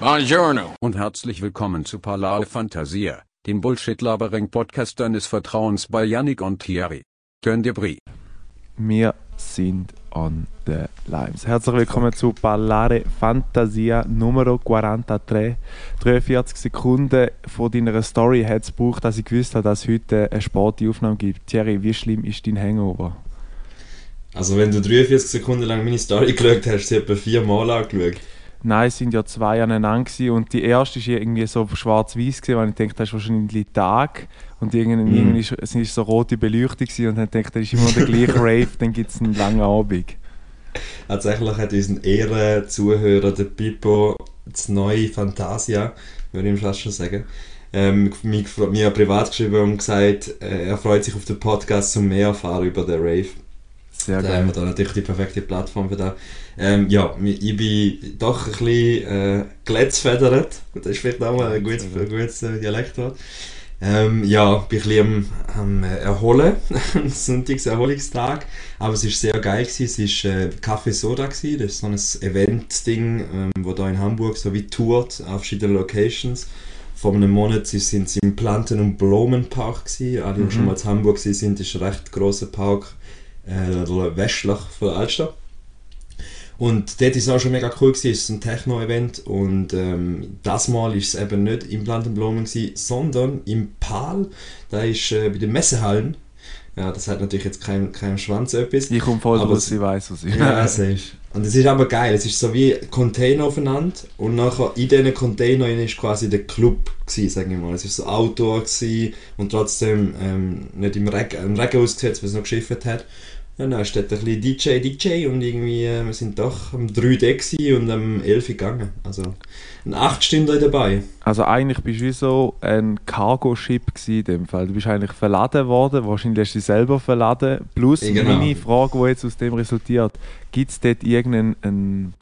Buongiorno. Und herzlich willkommen zu Parlare Fantasia, dem Bullshit-Labering-Podcast deines Vertrauens bei Yannick und Thierry. Turn dir Brie. Wir sind on the lives. Herzlich willkommen zu Parlare Fantasia Numero 43. 43 Sekunden von deiner Story hat es gebraucht, dass ich gewusst habe, dass es heute eine Sportaufnahme gibt. Thierry, wie schlimm ist dein Hangover? Also wenn du 43 Sekunden lang meine Story geschaut hast, hast du sie etwa viermal angeschaut. Nein, es sind ja zwei aneinander und die erste war irgendwie so schwarz-weiß, weil ich dachte, das ist wahrscheinlich Tag und irgendwann, mm. irgendwie ist, es ist so rote Beleuchtung gewesen, und dann dachte ich, das ist immer der gleiche Rave, dann gibt es einen langen Abend. Tatsächlich hat unser Ehrenzuhörer, der Pippo, das neue Fantasia, würde ich fast schon sagen, ähm, mir, mir privat geschrieben und gesagt, äh, er freut sich auf den Podcast, um mehr erfahren über den Rave. Sehr da geil. haben wir da natürlich die perfekte Plattform für das. Ähm, ja, ich bin doch ein bisschen äh, glätzfedert. Das ist vielleicht auch mal ein gutes, ein gutes äh, Dialektwort. Ähm, ja, bin ein bisschen am, am Erholen, Sonntags Erholungstag, aber es war sehr geil gewesen. Es war äh, Café Soda gewesen. das ist so ein Event-Ding, ähm, wo da in Hamburg so wie tourt auf verschiedenen Locations. Vor einem Monat sind sie im Planten- und Blumenpark gewesen. Alle, die mhm. schon mal in Hamburg sind, ist ein recht grosser Park äh, westlich von der Altstadt. Und dort war es auch schon mega cool, gewesen. es ist ein Techno-Event und ähm, das Mal war es eben nicht im Plantenblumen, sondern im PAL, da ist äh, bei den Messehallen. Ja, das hat natürlich jetzt kein, kein Schwanz etwas. Ich komme voll raus, ich weiß, was ich Ja, es ist. Und es ist aber geil, es ist so wie Container aufeinander und nachher in diesen Containern ist quasi der Club gewesen, sagen wir mal. Es war so Outdoor gewesen und trotzdem ähm, nicht im Regen, im Regen ausgesetzt, weil es noch geschifft hat. Ja, dann ist dort ein bisschen DJ, DJ und irgendwie, äh, wir sind doch am 3D und am 11 gegangen. Also ein 8 Stunden dabei. Also eigentlich bist du wie so ein Cargo-Ship in dem Fall. Du bist eigentlich verladen worden, wahrscheinlich hast du dich selber verladen. Plus ja, genau. meine Frage, die jetzt aus dem resultiert, gibt es dort irgendeinen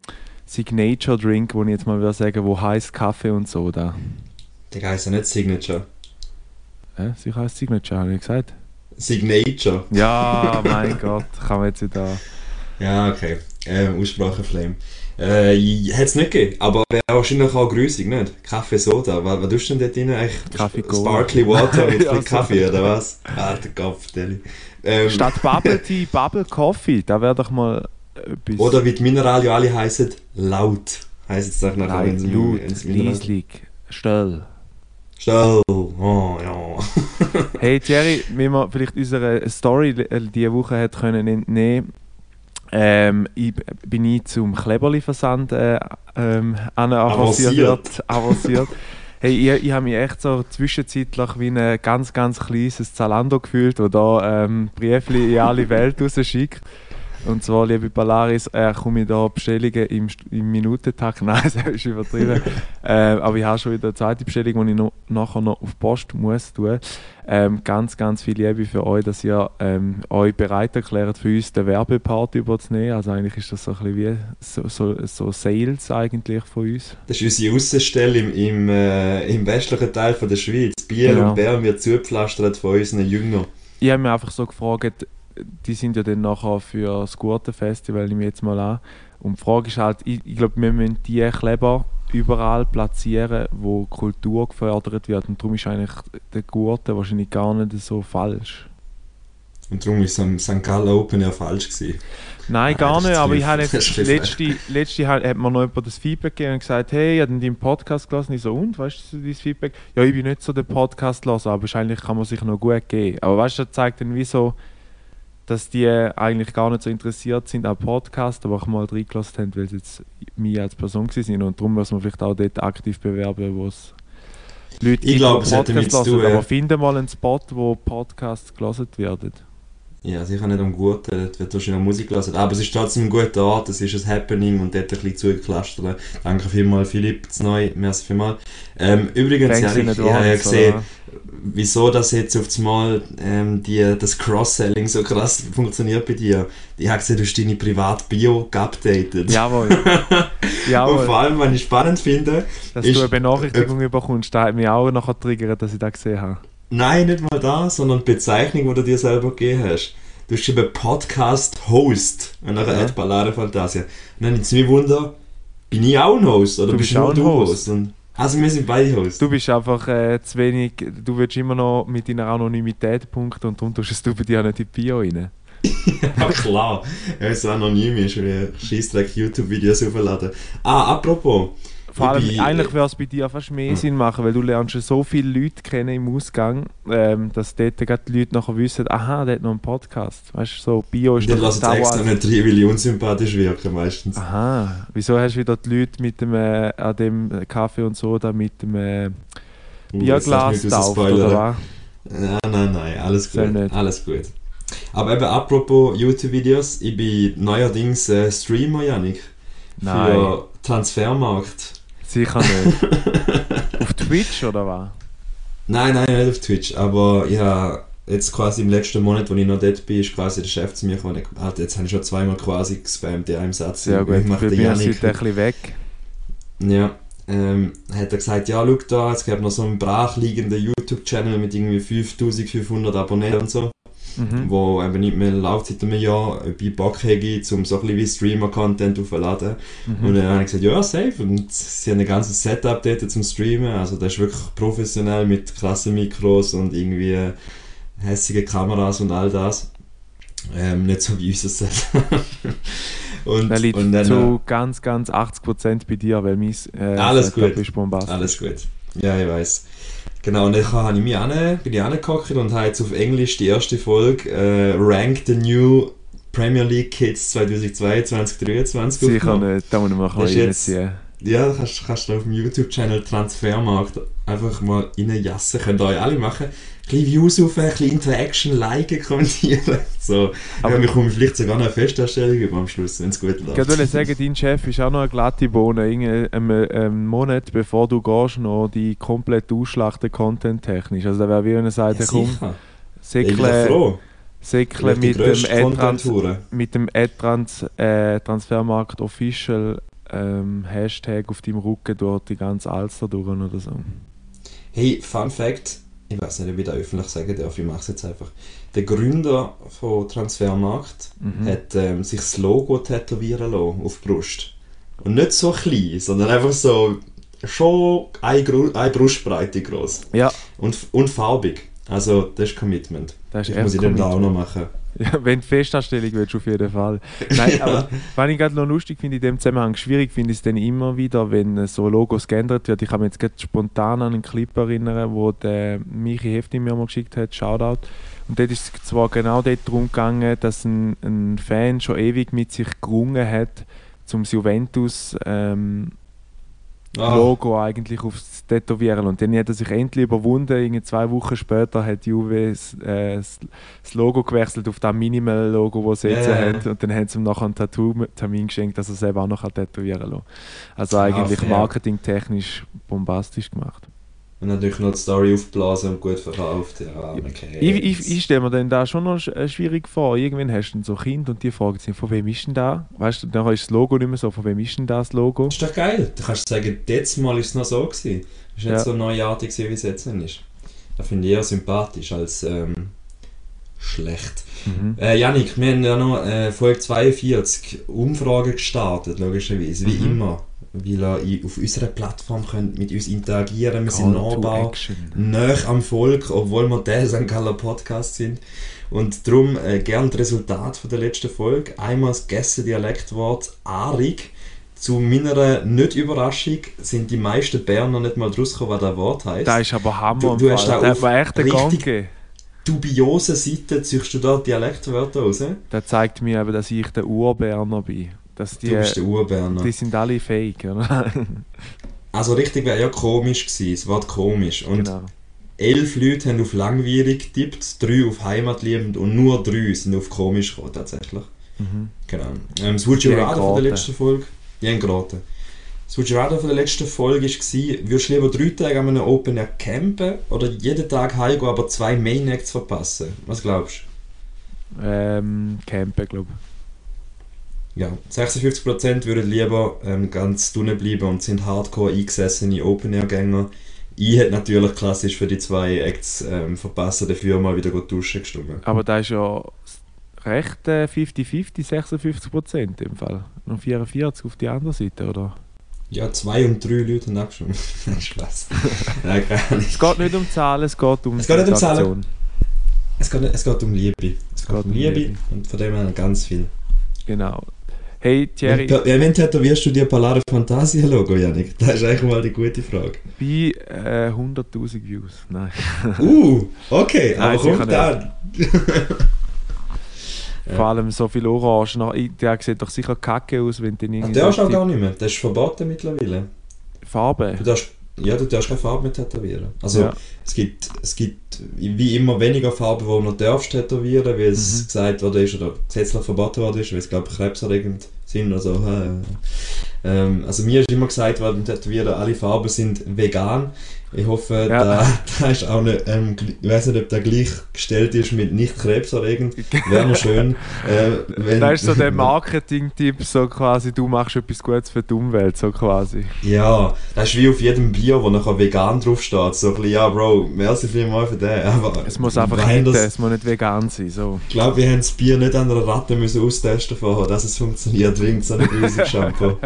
Signature-Drink, wo ich jetzt mal würde sagen, wo heißt Kaffee und Soda? Der heißt ja nicht Signature. Ja, sie heißt Signature, habe ich gesagt. Signature. Ja, mein Gott, kann man jetzt wieder. Ja, okay. Äh, Ausspracheflame. Äh, hätte es nicht gegeben, aber wäre wahrscheinlich auch grüßig, nicht? Kaffee Soda. Was, was tust du denn dort drin eigentlich? Kaffee Sparkly Water mit ja, Kaffee, oder was? Alter Kopf, ähm. Statt Bubble Tea, Bubble Coffee, da wäre doch mal etwas. Oder wie die Mineralien alle heißen, laut. Heißt es doch nachher, wenn es Riesling, Stell. Stell, oh ja. hey Thierry, wie man vielleicht unserer Story diese Woche hat können entnehmen ähm, ich bin ich zum Kleberli-Versand äh, ähm, avanciert. avanciert. hey, ich, ich habe mich echt so zwischenzeitlich wie ein ganz, ganz kleines Zalando gefühlt, wo da ähm, Briefli in alle Welt rausschickt. Und zwar, liebe Polaris, äh, komme ich da Bestellungen im, im Minutentakt. Nein, das ist übertrieben. äh, aber ich habe schon wieder eine zweite Bestellung, die ich noch, nachher noch auf Post muss tun. Ähm, ganz, ganz viel Liebe für euch, dass ihr ähm, euch bereit erklärt, für uns den Werbepart überzunehmen. Also eigentlich ist das so ein bisschen wie so, so, so Sales eigentlich von uns. Das ist unsere Außenstelle im, im, äh, im westlichen Teil von der Schweiz. Bier genau. und Bern wird zugepflastert von unseren Jüngern. Ich habe mich einfach so gefragt, die sind ja dann nachher für das Gurtenfestival, nehme ich jetzt mal an. Und die Frage ist halt, ich, ich glaube, wir müssen die Kleber überall platzieren, wo Kultur gefördert wird. Und darum ist eigentlich der Gurte wahrscheinlich gar nicht so falsch. Und darum ist am St. Gallen Open ja falsch gewesen. Nein, gar nicht, aber ich habe jetzt, letzte, letzte hat, hat mir noch jemand das Feedback gegeben und gesagt, hey, ich habe deinen Podcast gelesen. Ich so, und, weißt du, dieses Feedback? Ja, ich bin nicht so der Podcast-Loser, aber wahrscheinlich kann man sich noch gut geben. Aber weißt du, das zeigt dann wie so, dass die eigentlich gar nicht so interessiert sind am Podcast, aber auch mal reingelassen haben, weil sie jetzt mich als Person sind und darum muss man vielleicht auch dort aktiv bewerben, wo es Leute ich glaube, es hat damit zu tun. Aber finde mal einen Spot, wo Podcasts gelesen werden. Ja, sicher nicht am Guten, dort wird wahrscheinlich Musik gelassen. Aber es ist trotzdem ein guter Ort, es ist ein Happening und dort ein bisschen zugeklastert. Danke vielmals, Philipp, das Neu, merci vielmals. Ähm, übrigens, ja, ich, ich habe ja gesehen, wieso das jetzt auf einmal ähm, die, das Cross-Selling so krass funktioniert bei dir. Ich habe gesehen, du hast deine Privat-Bio geupdatet. Jawohl. Jawohl. Und vor allem, was ich spannend finde, dass ist, du eine Benachrichtigung äh, bekommst, da hat mich auch nachher triggert, dass ich das gesehen habe. Nein, nicht mal da, sondern Bezeichnung, die du dir selber gegeben hast. Du hast geschrieben Podcast Host und nachher ja. Ballade Fantasia. Und dann ist es mir Wunder, Bin ich auch ein Host? Oder Du bist bist auch nur ein du Host. Host? Also wir sind beide Hosts. Du bist einfach äh, zu wenig, du willst immer noch mit deiner Anonymität punkten und darum tust du bei dir auch nicht in die Bio rein. Ja klar, wenn es anonym ist, wie Scheissdreck YouTube-Videos aufladen. Ah, apropos. Vor allem, bin- eigentlich würde es bei dir fast mehr Hm. Sinn machen, weil du lernst schon so viele Leute kennen im Ausgang, ähm, dass dort gerade die Leute nachher wissen, aha, der hat noch einen Podcast. Weißt du, so Bio ist doch lassen da, extra nicht rein, weil ich unsympathisch wirke meistens. Aha, wieso hast du wieder die Leute mit dem, äh, an dem Kaffee und Soda mit dem äh, Uh, jetzt Bierglas nicht tauft, oder was? Nein, nein, nein, alles gut. Alles gut. Aber eben apropos YouTube-Videos, ich bin neuerdings äh, Streamer, Janik. Nein. Für Transfermarkt. Sicher nicht. Auf Twitch oder was? Nein, nein, nicht auf Twitch, aber ja, jetzt quasi im letzten Monat, wo ich noch dort bin, ist quasi der Chef zu mir gekommen. gesagt, Jetzt habe ich schon zweimal quasi gespammt in einem Satz. Sehr gut, Ich mache den Janik. ein bisschen weg. Ja, ähm, hat er gesagt, ja, schau da, es gibt noch so einen brachliegenden YouTube-Channel mit irgendwie 5500 Abonnenten und so, Mhm. wo eben nicht mehr läuft seit einem Jahr, bei Bock hätte, um so ein bisschen wie Streamer-Content aufzuladen. Mhm. Und dann habe ich gesagt, ja, safe. Und sie haben ein ganzes Setup dort zum Streamen. Also das ist wirklich professionell mit krassen Mikros und irgendwie hässige Kameras und all das. Ähm, nicht so wie unser Setup. und, Der liegt und dann, zu ganz, ganz 80% bei dir, weil mein äh, Alles Setup gut. ist bombastisch. Alles gut. Ja, ich weiß. Genau, und dann habe ich mich an, bin ich angehockt und habe jetzt auf Englisch die erste Folge äh, Rank the New Premier League Kids 2022-2023 Sicher aufgenommen. nicht, da muss ich mal reinziehen. Ja, kannst, kannst du auf dem YouTube-Channel Transfermarkt einfach mal reinjassen. Könnt ihr euch alle machen. Bisschen Views auf, ein bisschen Interaction, liken, kommentieren. So. Aber- ja, wir kommen vielleicht sogar noch eine Festanstellung über am Schluss, wenn es gut läuft. Ich wollte sagen, dein Chef ist auch noch eine glatte Bohne. Einen, einen Monat bevor du gehst, noch die komplett ausschlachten content-technisch. Also da wäre wie wenn er sagt, ja, komm, säckle, säckle mit mit dem Ad-Trans äh, Transfermarkt Official ähm, Hashtag auf deinem Rücken durch die ganze Alster durch oder so. Hey, Fun Fact, ich weiß nicht, ob ich das öffentlich sagen darf, ich mache es jetzt einfach. Der Gründer von Transfermarkt Mhm. hat ähm, sich das Logo tätowieren lassen auf die Brust. Und nicht so klein, sondern einfach so schon eine, Gru eine Brustbreite groß. Ja, Und, und farbig. Also das ist Commitment. das ist Das muss ich dann da auch noch machen. Ja, wenn du Festanstellung willst, auf jeden Fall. Nein, aber was ich gerade noch lustig finde in dem Zusammenhang, schwierig finde ich es dann immer wieder, wenn äh, so Logos geändert wird. Ich kann mich jetzt gerade spontan an einen Clip erinnern, wo der Michi Hefti mir mal geschickt hat, Shoutout. Und dort ist es zwar genau dort darum gegangen, dass ein, ein Fan schon ewig mit sich gerungen hat, zum Juventus ähm, Ah, Logo eigentlich aufs Tätowieren. Und dann hat er sich endlich überwunden. Irgendwie zwei Wochen später hat Juve das, äh, das Logo gewechselt auf das Minimal-Logo, das sie jetzt ja. haben. Und dann haben sie ihm nachher einen Tattoo-Termin geschenkt, dass er selber auch noch tätowieren kann. Also eigentlich marketingtechnisch bombastisch gemacht. Und natürlich noch die Story aufgeblasen und gut verkauft. Ja, okay. Ich, ich, ich stelle mir dann da schon noch äh, schwierig vor. Irgendwann hast du so Kinder und die fragen sich, von wem ist denn da? Weißt du, dann ist das Logo nicht mehr so, von wem ist denn das Logo? Das ist doch geil. Du kannst sagen, letztes Mal war es noch so. Gewesen. Es war Ja. nicht so neuartig, gewesen, wie es jetzt ist. Das finde ich eher sympathisch als ähm, schlecht. Mhm. Äh, Janik, wir haben ja noch äh, Folge 42 Umfragen gestartet, logischerweise, wie Mhm. immer. Weil ihr auf unserer Plattform könnt mit uns interagieren Wir sind Call nahbar, action. nah am Volk, obwohl wir der St. Galler Podcast sind. Und darum äh, gerne das Resultat von der letzten Folge. Einmal das Gäste-Dialektwort «arig». Zu meiner Nicht-Überraschung sind die meisten Berner nicht mal draus gekommen, was das Wort heisst. Das ist aber Hammer. Du- du hast da Der auf echt richtig-. Dubiose Seiten ziehst du da Dialektwörter raus. Das zeigt mir eben, dass ich der Urberner bin. Dass die, Du bist der Urberner. die sind alle fake, oder? Also richtig wäre ja komisch gewesen, das Wort komisch. Und genau. elf Leute haben auf langwierig getippt, drei auf heimatliebend und nur drei sind auf komisch gekommen, tatsächlich. Mhm. Genau. Ähm, das Rather von der letzten Folge. Die haben geraten. Das Rather von der letzten Folge war, würdest du lieber drei Tage an einem Open Air campen oder jeden Tag heimgehen, aber zwei Main Acts verpassen? Was glaubst Ähm, Campen, glaube du? Ja, 56% würden lieber ähm, ganz drinnen bleiben und sind hardcore eingesessene Open Air Gänger. Ich hätte natürlich klassisch für die zwei Acts ähm, verpassen, dafür mal wieder gut duschen gestimmt. Aber da ist ja recht äh, 50-50, 56 Prozent im Fall. Noch 44 auf die andere Seite, oder? Ja, zwei und drei Leute haben abgestimmt. Spaß. Nein, gar nicht. Es geht nicht um Zahlen, es geht um Es geht nicht um Zahlen. Es geht, es geht um Liebe. Es, es geht, um Liebe, Liebe und von dem her ganz viel. Genau. Hey Thierry. Wenn, wenn tätowierst du dir Palare Fantasia Logo, Janik? Das ist eigentlich mal die gute Frage. Bei äh, 100.000 Views. Nein. uh, okay, Nein, aber kommt dann. Vor allem so viel Orange. Der sieht doch sicher kacke aus, wenn du irgendwie. der ist auch gar nicht mehr. Der ist verboten mittlerweile. Farbe? Du darfst, ja, du darfst keine Farbe mehr tätowieren. Also ja. es, gibt, es gibt wie immer weniger Farben, die du noch darfst tätowieren, weil es mhm. gesagt worden ist oder gesetzlich verboten worden ist, weil es glaube ich krebserregend sind oder so. Ähm, also mir ist immer gesagt worden, Tätowieren, alle Farben sind vegan. Ich hoffe, ja. da, da ist auch nicht, ähm, ich weiß nicht, ob der gleichgestellt ist mit nicht krebserregend. Wäre noch schön. Äh, wenn, das ist so der Marketing-Tipp, so quasi, du machst etwas Gutes für die Umwelt, so quasi. Ja, das ist wie auf jedem Bier, wo nachher vegan draufsteht. So ein bisschen, ja, Bro, merci vielmals für den. Aber es muss einfach nicht, es muss nicht vegan sein. So. Ich glaube, wir haben das Bier nicht an einer Ratte müssen austesten vorher, dass es funktioniert, wegen so einem riesigen Shampoo.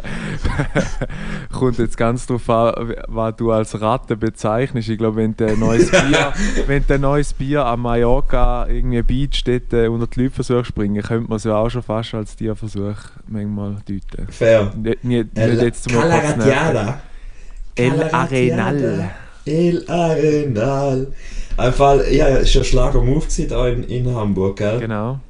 Kommt jetzt ganz darauf an, was du als Ratte bezeichnest. Ich glaube, wenn der neues Bier, wenn der neues Bier am Mallorca irgendwie Beach dort äh, unter die Leute versucht springen, könnte man es ja auch schon fast als Tierversuch manchmal deuten. Fair. Nicht, nicht, nicht jetzt zum Calaratiada. El Arenal. El Arenal. Einfach, ja, es war ein Schlager-Move da in, in Hamburg, gell? Genau.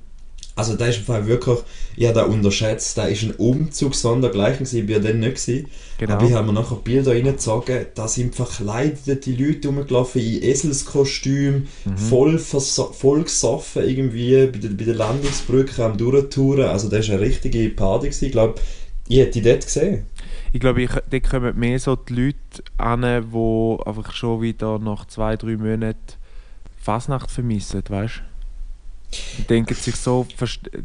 Also da ist im Fall wirklich, ich habe den unterschätzt, da ist ein Umzug sondergleichen gewesen, bei dann nicht gewesen. Genau. Aber ich habe mir nachher Bilder reingezogen, da sind verkleidete Leute rumgelaufen in Eselskostüm, mhm. voll, voll gesoffen irgendwie, bei der, bei der Landungsbrücke am Durchtouren, also das war eine richtige Party gewesen. ich glaube, ich hätte die dort gesehen. Ich glaube, ich, dort kommen mehr so die Leute an, die einfach schon wieder nach zwei, drei Monaten Fasnacht vermissen, weißt du? Denken sich so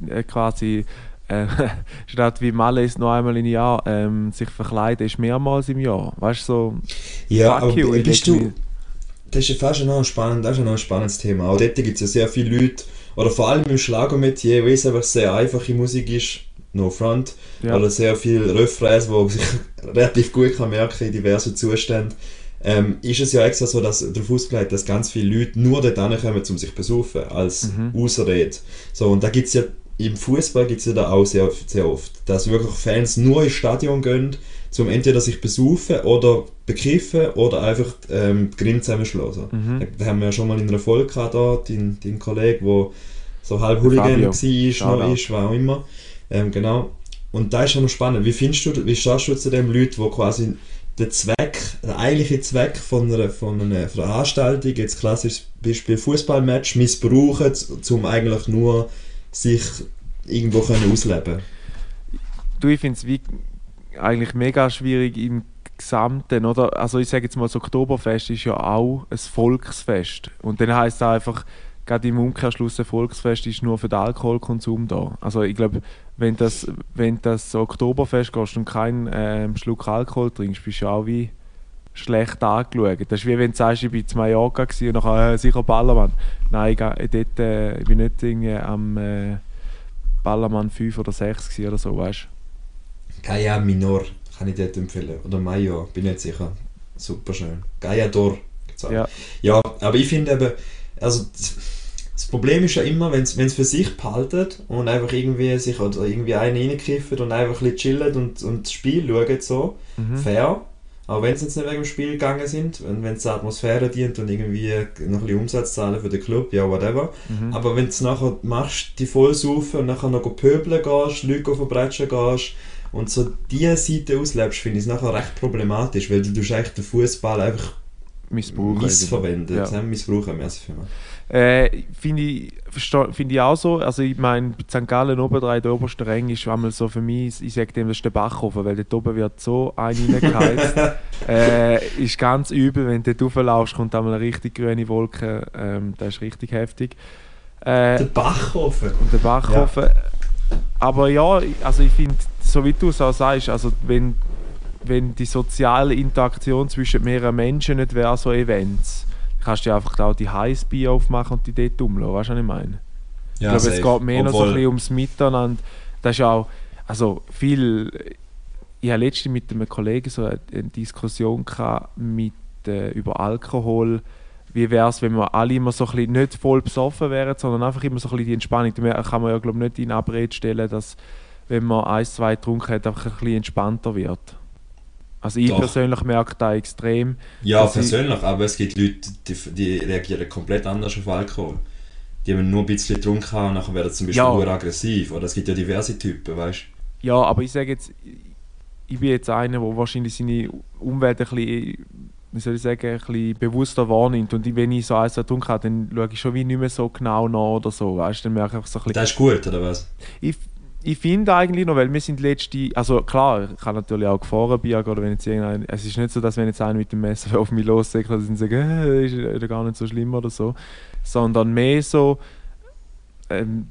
äh, quasi äh, statt wie Malle ist nur einmal im Jahr ähm, sich verkleiden ist mehrmals im Jahr. Weißt du so ja aber you, bist du das ist fast noch ein, spannend, das ist noch ein spannendes Thema. Auch dort gibt es ja sehr viele Leute oder vor allem im Schlagermetier weil es einfach sehr einfache Musik ist no front ja. oder sehr viel Refrains wo sich relativ gut kann merken in diversen Zuständen ähm, ist es ja extra so, dass darauf ausgelegt dass ganz viele Leute nur dort kommen, um sich zu besuchen, als mhm. Ausrede. So, und da gibt es ja, im Fußball gibt es ja da auch sehr, sehr oft, dass wirklich Fans nur ins Stadion gehen, um entweder sich besuchen oder begriffen oder einfach ähm, die Grimm zusammenschlagen. Mhm. Da, haben wir ja schon mal in einer Folge gehabt, da, dein, dein Kollege, der so halb Hooligan war, noch ist, war auch immer. Ähm, genau. Und da ist ja noch spannend. Wie findest du, wie stehst du zu den Leuten, die quasi der Zweck, der eigentliche Zweck von einer, von einer Veranstaltung, jetzt klassisches Beispiel Fußballmatch, missbrauchen, um eigentlich nur sich irgendwo können Du, ich finde es eigentlich mega schwierig im Gesamten, oder? Also ich sage jetzt mal, das Oktoberfest ist ja auch ein Volksfest. Und dann heisst es einfach, gerade im Umkehrschluss, ein Volksfest ist nur für den Alkoholkonsum da. Also ich glaube, wenn das, wenn das Oktoberfest gehst und keinen äh, Schluck Alkohol trinkst, bist du auch wie schlecht angeschaut. Das ist wie wenn du sagst, ich war zu Mallorca und nachher äh, sicher Ballermann. Nein, ich, äh, dort, äh, ich bin nicht irgendwie am äh, Ballermann 5 oder 6 oder so, weißt du? Gaia Minor kann ich dort empfehlen. Oder Major, bin nicht sicher. Super schön. Gaia Dor. Ja. ja, aber ich finde eben, also das Problem ist ja immer, wenn es für sich behaltet und einfach irgendwie sich oder irgendwie einen reinkiffen und einfach ein bisschen chillen und, und das Spiel schauen, so, mhm. fair. Aber wenn sie jetzt nicht wegen dem Spiel gegangen sind, und wenn es der Atmosphäre dient und irgendwie noch ein bisschen Umsatz zahlen für den Club, ja, whatever. Mhm. Aber wenn du nachher machst, die voll saufen und nachher noch pöbeln gehst, Leute verbrechen gehst und so diese Seite auslebst, finde ich es nachher recht problematisch, weil du eigentlich den Fußball einfach missbrauchen. Missverwendet, ja. missbrauchen, merci vielmals. Äh, Finde ich, find ich auch so. Also ich meine, St. Gallen oben drei, der oberste Rang ist einmal so für mich, ich sage dem, das ist der Bachhofen, weil dort oben wird so ein reingeheizt. äh, ist ganz übel, wenn du dort rauflaufst, kommt einmal eine richtig grüne Wolke. Ähm, das ist richtig heftig. Äh, der Bachhofen. Und der Bachhofen. Ja. Aber ja, also ich finde, so wie du es auch sagst, also wenn, wenn die soziale Interaktion zwischen mehreren Menschen nicht wäre, so Events, kannst du einfach auch die Highspeed aufmachen und die dort umlassen. Weißt du, was ich meine? Ja, ich glaube, es geht mehr Obwohl... noch so ein bisschen ums Miteinander. Das ist auch, also viel, ich hatte letztens mit einem Kollegen so eine, eine Diskussion mit, äh, über Alkohol. Wie wäre es, wenn wir alle immer so ein bisschen nicht voll besoffen wären, sondern einfach immer so ein bisschen die Entspannung. Da kann man ja, glaube ich, nicht in Abrede stellen, dass, wenn man ein, zwei getrunken hat, einfach ein bisschen entspannter wird. Also ich Doch. persönlich merke da extrem. Ja, persönlich, aber es gibt Leute, die, die reagieren komplett anders auf Alkohol. Die haben nur ein bisschen getrunken und nachher werden sie zum Beispiel ja. aggressiv. Oder es gibt ja diverse Typen, weißt du? Ja, aber ich sage jetzt, ich bin jetzt einer, der wahrscheinlich seine Umwelt ein bisschen, wie soll ich sagen, ein bisschen bewusster wahrnimmt. Und wenn ich so eins getrunken habe, dann schaue ich schon wie nicht mehr so genau nach oder so. Weißt? Dann merke ich einfach so ein bisschen, das ist gut, oder was? Ich, ich finde eigentlich noch, weil wir sind letzte, also klar, ich kann natürlich auch gefahren biegen oder wenn jetzt irgendein, es ist nicht so, dass wenn jetzt einer mit dem Messer auf mich lossägt, dass ich sage, äh, ist gar nicht so schlimm oder so, sondern mehr so ähm,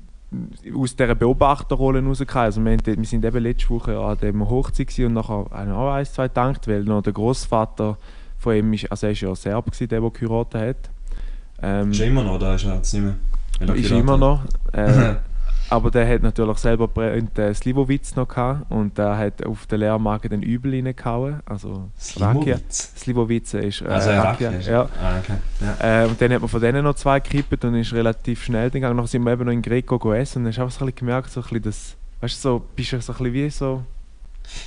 aus dieser Beobachterrolle rausgekommen. Also wir, wir sind eben letzte Woche an dem Hochzeit und nachher haben wir auch ein, zwei gedacht, weil noch der Großvater von ihm, ist, also er war ja Serb, gewesen, der, der geheiratet hat. Ähm, ist er immer noch da, ist er jetzt nicht mehr? Ist immer noch. Äh, Aber der hat natürlich selber den Slivovitz noch gehabt und der hat auf den Lehrmagen den Übel reingehauen. Also Slivovitz? Slivovitz ist äh, also Rakia. Ja. Ah, okay. ja. Äh, und dann hat man von denen noch zwei gekippt und ist relativ schnell gegangen. Nachher sind wir eben noch in Greco essen und dann hast du einfach so ein bisschen gemerkt, so ein bisschen das, weißt du, so, bist du so ein bisschen wie so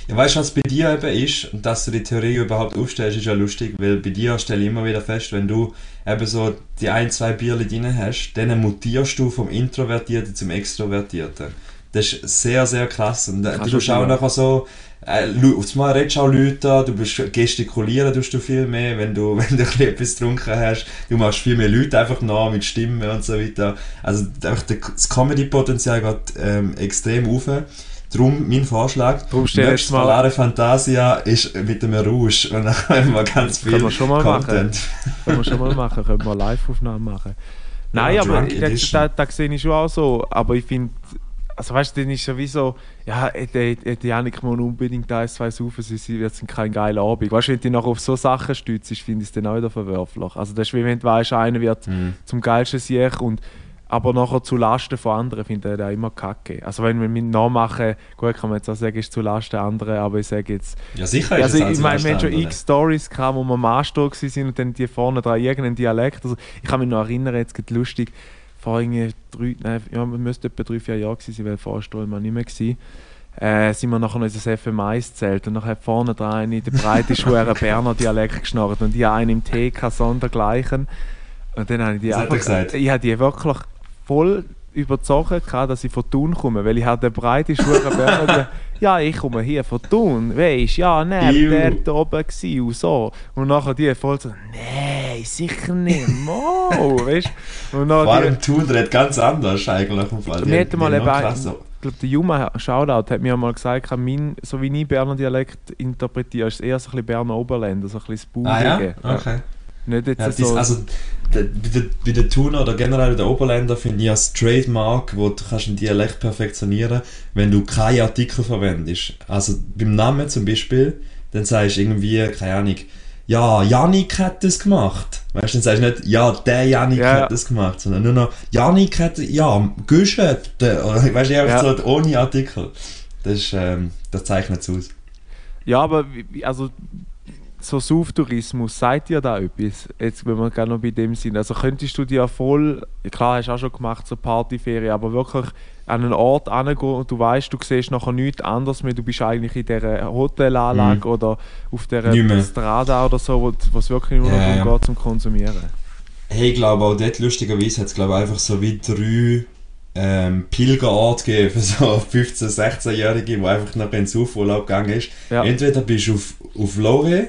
ja, weißt du, was bei dir eben ist, und dass du die Theorie überhaupt aufstellst, ist ja lustig, weil bei dir stelle ich immer wieder fest, wenn du eben so die ein, zwei Bierle drin hast, dann mutierst du vom Introvertierten zum Extrovertierten. Das ist sehr, sehr krass. Und äh, du tust auch nachher so, äh, aufs Mal redest du auch Leute du bist, gestikulieren tust du viel mehr, wenn du, wenn du etwas getrunken hast. Du machst viel mehr Leute einfach nach mit Stimmen und so weiter. Also das Comedy-Potenzial geht ähm, extrem auf. Darum mein Vorschlag, nächstes Mal Polare Fantasia ist mit dem Rouge und dann haben wir ganz viel Können wir schon mal Content. Machen. Können wir schon mal machen, können wir Live-Aufnahmen machen. Nein, ja, aber das, das, das sehe ich schon auch so, aber ich finde, also weißt du, dann ist sowieso, ja, die, die Janik muss unbedingt ein, zwei saufen, sonst wird es kein geiler Abend. Weißt du, wenn du noch auf so Sachen stützt, finde ich es dann auch wieder verwerflich. Also das ist wie wenn du weißt, einer wird mhm. zum geilsten Sieg und aber nachher zu Lasten von anderen finde ich das immer kacke. Also wenn wir mit nachmachen, gut, kann man jetzt auch sagen, ist zu Lasten anderen, aber ich sage jetzt... Ja sicher ist Also ich meine, wir haben schon x Stories gehabt, wo wir am Anstoß sind und dann die vorne dran irgendeinen Dialekt. Also ich kann mich noch erinnern, jetzt geht lustig, vor irgendwie drei, nein, ja, wir müssten etwa drei, vier Jahre gewesen sein, weil vorher mal nicht mehr gewesen. Äh, sind wir nachher noch in das FM1-Zelt und nachher vorne dran in der breite Schuhe Berner Dialekt geschnarrt und ich einen im TK sondergleichen. Und dann habe ich die einfach, gesagt? ich habe die wirklich voll überzogen, dass ich von Thun komme, weil ich hatte breite Schuhe Berner. ja, ich komme hier von Thun, weißt ja, nein, der da oben war und so. Und nachher die voll so, nein, sicher nicht, mo, weißt und Vor allem Thun redet ganz anders eigentlich. Wir hatten mal eben, ich glaube, der Juma Shoutout hat mir mal gesagt, mein, so wie ich Berner Dialekt interpretiere, ist es eher so ein bisschen Berner Oberländer, so ein bisschen das Ah ja? Okay. Nicht jetzt ja, so... Also, bei der, bei der Thuner oder generell der Oberländer finde ich als Trademark, wo du kannst einen Dialekt perfektionieren wenn du keine Artikel verwendest. Also beim Namen zum Beispiel, dann sagst du irgendwie, keine Ahnung, ja, Janik hat das gemacht. Weißt du, dann sagst du nicht, ja, der Janik ja. hat das gemacht, sondern nur noch, Janik hat, ja, Güsche, oder weißt du, einfach ja. so ohne Artikel. Das, ist, ähm, das zeichnet es aus. Ja, aber also so Sauftourismus, sagt dir da etwas? Jetzt, wenn wir gerne noch bei dem sind. Also könntest du dir voll, klar hast du auch schon gemacht, so Partyferien, aber wirklich an einen Ort hingehen und du weißt, du siehst nachher nichts anderes mehr, du bist eigentlich in dieser Hotelanlage mhm. oder auf dieser Strada oder so, wo es wirklich nur noch ja, darum geht zum Konsumieren. Hey, ich glaube auch dort lustigerweise hat es glaube einfach so wie drei ähm, Pilgerort gegeben für so 15-, 16-Jährige, die einfach noch in den Urlaub gegangen ist. Ja. Entweder bist du auf, auf Lore,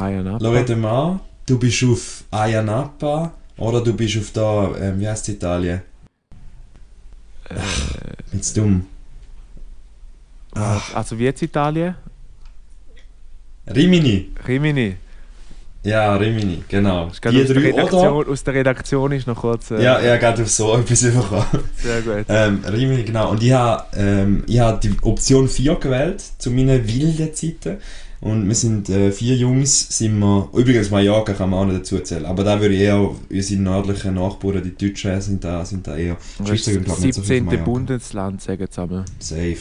Ayanapa. Lorette Mar, du bist auf Ayanapa oder du bist auf da, ähm, wie heißt Italien? Äh, jetzt dumm. Ach. Also wie jetzt Italien? Rimini. Rimini. Ja, Rimini, genau. Die drei, oder? Aus der Redaktion ist noch kurz... Äh, ja, ja, gerade auf so etwas überkommen. Sehr gut. Ähm, Rimini, genau. Und ich habe ähm, hab die Option 4 gewählt, zu meinen wilden Zeiten. Und wir sind äh, vier Jungs, sind wir, übrigens Mallorca kann man auch nicht dazu erzählen, aber da würde ich eher unsere nördlichen Nachbarn, die Deutschen, sind da, sind da eher Schweizer, glaube 17. So Bundesland, sagen zusammen. Safe.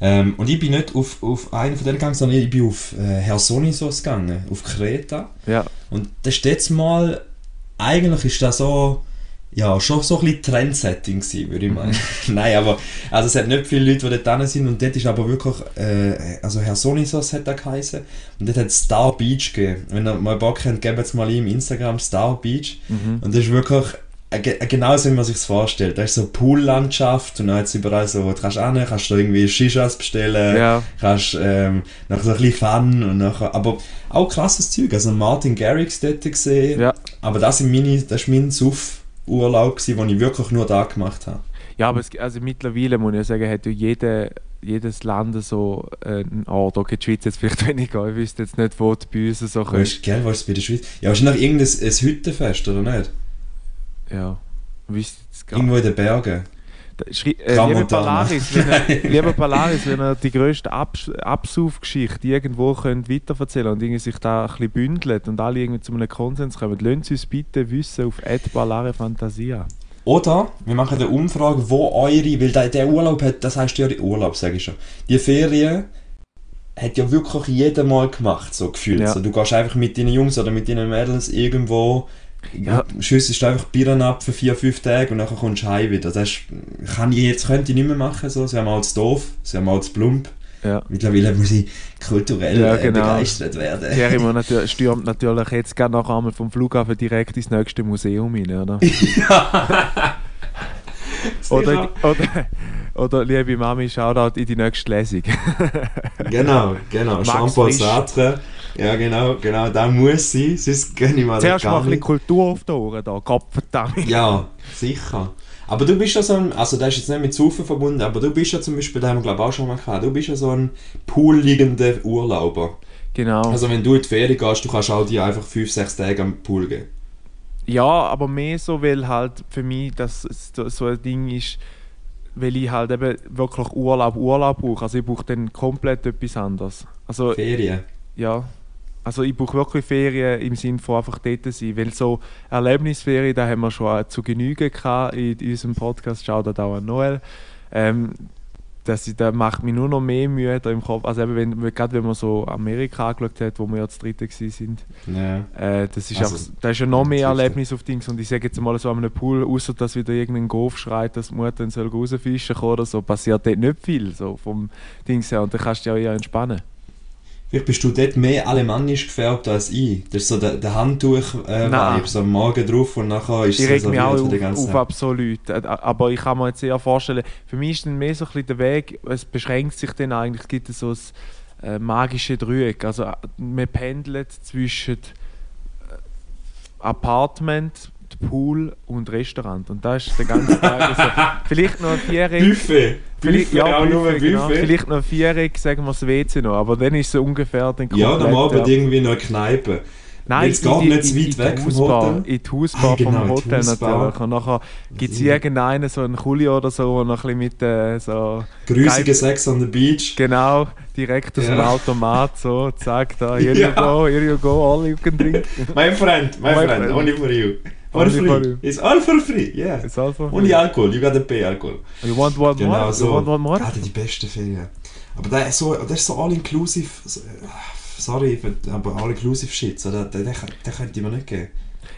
Ähm, und ich bin nicht auf, auf einen von denen gegangen, sondern ich bin auf äh, Hersonisos gegangen, auf Kreta. Ja. Und das ist jetzt mal, eigentlich ist das so, ja, schon so ein bisschen Trendsetting gewesen, würde ich meinen. Nein, aber, also es hat nicht viele Leute, die dort drin sind und dort ist aber wirklich, äh, also Hersonisos hat er geheißen und dort hat Star Beach gegeben. Wenn ihr mal Bock habt, gebt jetzt mal im Instagram Star Beach Mhm. und das ist wirklich äh, ge- genau so, wie man sich vorstellt. Da ist so Poollandschaft und dann hat überall so, du kannst hin, kannst du irgendwie Shishas bestellen, Ja. kannst ähm, nachher so ein bisschen Fun und nachher, aber auch krasses Zeug. Also Martin Garrix dort gesehen, Ja. aber das, sind meine, das ist mein Suff-Urlaub, gewesen, den ich wirklich nur da gemacht habe. Ja, aber es, also mittlerweile muss ich sagen, hat ja jede, jedes Land so äh, einen Ort. Okay, die Schweiz jetzt vielleicht weniger. Ich wüsste jetzt nicht, wo die uns so Wo können. ist, gell, wo ist es bei der Schweiz? Ja, wahrscheinlich irgendein ein Hüttenfest, oder nicht? Ja, wüsste jetzt gar Irgendwo in den Bergen. Schri- Äh, lieber Tramontana. Polaris, wenn er, lieber Polaris, wenn er die grösste Abs Absaufgeschichte irgendwo könnt weiterverzählen und irgendwie sich da ein bisschen bündelt und alle irgendwie zu einem Konsens kommen, lassen Sie uns bitte wissen auf Palare Fantasia. Oder wir machen eine Umfrage, wo eure, weil der, der Urlaub hat, das heißt ja Urlaub, sage ich schon. Die Ferien hat ja wirklich jeder mal gemacht, so gefühlt. Ja. So, du gehst einfach mit deinen Jungs oder mit deinen Mädels irgendwo, Ja. schüssest einfach Bieren ab für vier, fünf Tage und dann kommst du heim wieder. Das ist, kann ich jetzt könnte ich nicht mehr machen, so. sie haben mal zu doof, sie haben mal zu plump. Ja. Mittlerweile muss ich kulturell Ja, äh, genau. begeistert werden. Muss natürlich, stürmt natürlich jetzt gerne noch einmal vom Flughafen direkt ins nächste Museum rein, oder? oder, oder, oder liebe Mami, Shoutout in die nächste Lesung. Genau, genau. Jean-Paul. Sartre. Ja, genau, genau. Da muss sein, sonst gehen ich mal Zuerst mal ein bisschen. Kultur auf die Ohren da, Gottverdammt. Ja, sicher. Aber du bist ja so ein, also das ist jetzt nicht mit Saufen verbunden, aber du bist ja zum Beispiel, da haben wir glaube ich auch schon mal gehabt, du bist ja so ein poolliegender Urlauber. Genau. Also wenn du in die Ferien gehst, du kannst auch dir einfach 5, 6 Tage am Pool gehen. Ja, aber mehr so, weil halt für mich das so so ein Ding ist, weil ich halt eben wirklich Urlaub, Urlaub brauche. Also ich brauche dann komplett etwas anderes. Also Ferien. ja, also ich brauche wirklich Ferien im Sinne von einfach dort sein, weil so Erlebnisferien, da haben wir schon zu Genüge gehabt in unserem Podcast, schau da auch an Noel. Ähm, das, das macht mich nur noch mehr Mühe da im Kopf. Also eben, wenn, gerade wenn man so Amerika angeschaut hat, wo wir ja zu dritte sind, Ja. äh, das, ist Also, einfach, da ist ja noch mehr. Erlebnis auf Dings und ich sage jetzt mal so an einem Pool, außer dass wieder irgendein Golf schreit, dass die Mutter dann soll rausfischen kommen oder so, passiert dort nicht viel so vom Dings her und dann kannst du auch eher entspannen. Vielleicht bist du dort mehr alemannisch gefärbt als ich. Das ist so der, der handtuch äh. Vibe, so am Morgen drauf und nachher ist Ich es so mich auch auf, auf absolut. Äh, Aber ich kann mir jetzt eher vorstellen, für mich ist dann mehr so ein bisschen der Weg, es beschränkt sich dann eigentlich, es gibt so ein äh, magische Dreieck. Also äh, man pendelt zwischen äh, Apartment, Pool und Restaurant. Und da ist der ganze Tag so, vielleicht noch ein Viereck. Buffet! Vielleicht, Buffet, ja, nur Buffet, genau. Buffet. vielleicht noch ein Viereck, sagen wir das WC noch, aber dann ist es ungefähr dann Ja, am Abend ja. irgendwie noch eine Kneipe. Nein, es geht nicht zu weit weg vom Hausbar, Hotel. In die Hausbar Ah, genau, vom in Hotel natürlich. Und nachher gibt es irgendeinen, so einen Kuli oder so, der noch ein bisschen mit äh, so... Grüßige. Sex on the Beach. Genau, direkt aus dem Ja. Automat so, zack, da, here Ja. you go, here you go, all you can drink. My, My friend, friend. only for you. For Only free. for you. It's all for free, yeah. It's also Only alcohol, you gotta pay alcohol. You want one Genau more? so. You want one more? Gerade die beste Ferien. Aber der ist so, der ist so all-inclusive. So, sorry, aber all-inclusive Shit. So, der, der, der könnte ich mir nicht geben.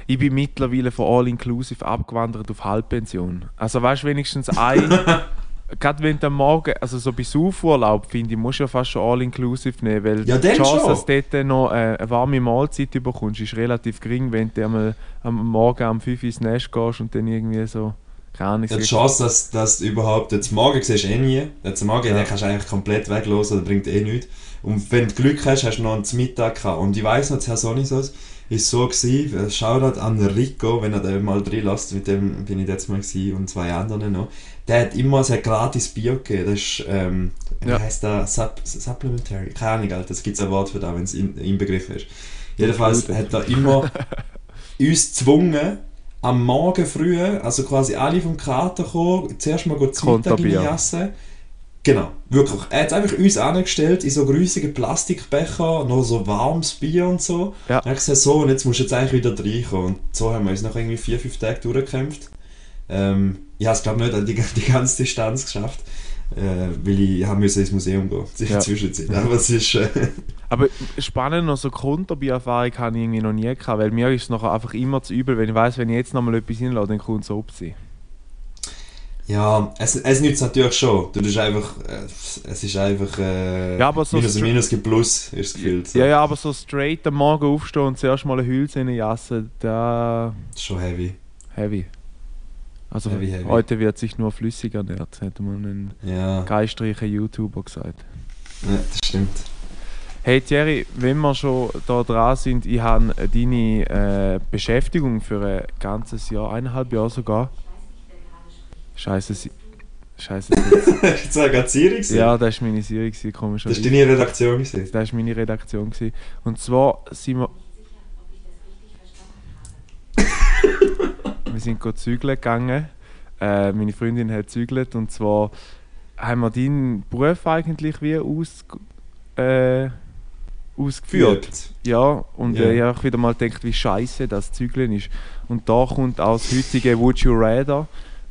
Ich bin mittlerweile von All-Inclusive abgewandert auf Halbpension. Also weißt du, wenigstens ein... Gerade wenn du am Morgen, also so bei Saufurlaub, finde ich, musst du ja fast schon All-Inclusive nehmen, weil Ja, die Chance, schon. dass du dort noch äh, eine warme Mahlzeit bekommst, ist relativ gering, wenn du einmal am Morgen um 5 Uhr ins Nest gehst und dann irgendwie so... Keine Ja, die so- Chance, dass, dass du überhaupt jetzt morgen siehst, eh nie. Jetzt morgen Ja. kannst du eigentlich komplett weglosen, das bringt eh nichts. Und wenn du Glück hast, hast du noch einen Mittag gehabt. Und ich weiss noch, das Herr Sonisos ist so gewesen, äh, Shoutout an Rico, wenn er den mal drin lässt, mit dem bin ich jetzt mal gewesen und zwei anderen noch. Der hat immer, hat gratis Bier gegeben, das ist, ähm, wie Ja. heisst das? Sup Supplementary? Keine Ahnung, Alter, das gibt es ein Wort für das, wenn es in, inbegriffen ist. Jedenfalls hat er immer uns gezwungen, am Morgen früh, also quasi alle vom Kater kommen, zuerst mal zu Mittag. Genau, wirklich. Er hat einfach uns angestellt in so grüßige Plastikbecher, noch so warmes Bier und so. Ja. Er hat gesagt, so, und jetzt musst du jetzt eigentlich wieder reinkommen. Und so haben wir uns noch irgendwie vier, fünf Tage durchgekämpft. Ähm, ich habe es glaube nicht an die, die ganze Distanz geschafft. äh, weil ich haben müssen ins Museum gehen in der Ja. Zwischenzeit. Aber es ist... Äh, Aber spannend noch so Konterbi-Erfahrung habe ich irgendwie noch nie gehabt, weil mir ist es nachher einfach immer zu übel, wenn ich weiß, wenn ich jetzt nochmal etwas hinlasse, dann kommt es ob sie. Ja, es, es nützt natürlich schon. Du tust einfach... Äh, es ist einfach... Äh, Ja, aber so Minus und Minus gibt Plus, ist das Gefühl. So. Ja, ja, aber so straight am Morgen aufstehen und zuerst mal eine Hülse reinjassen, da Das ist schon heavy. heavy. Also Heavy, heavy. heute wird sich nur flüssig ernährt, hätte man einen Ja, geistreichen YouTuber gesagt. ja das stimmt. Hey Thierry, wenn wir schon da dran sind, ich habe deine äh, Beschäftigung für ein ganzes Jahr, eineinhalb Jahre sogar. Scheiße, sie- Scheiße. Ist das eine Serie? ja, das war meine Serie, gewesen, Das war deine Redaktion. Gewesen. Das war meine Redaktion. Gewesen. Und zwar sind wir. wir sind zügeln gegangen. Äh, meine Freundin hat zügelt und zwar haben wir deinen Beruf eigentlich wie aus, äh, ausgeführt. Geübt. Ja, und Ja. äh, ich habe auch wieder mal gedacht, wie scheiße das Zügeln ist. Und da kommt auch das heutige Would You Rather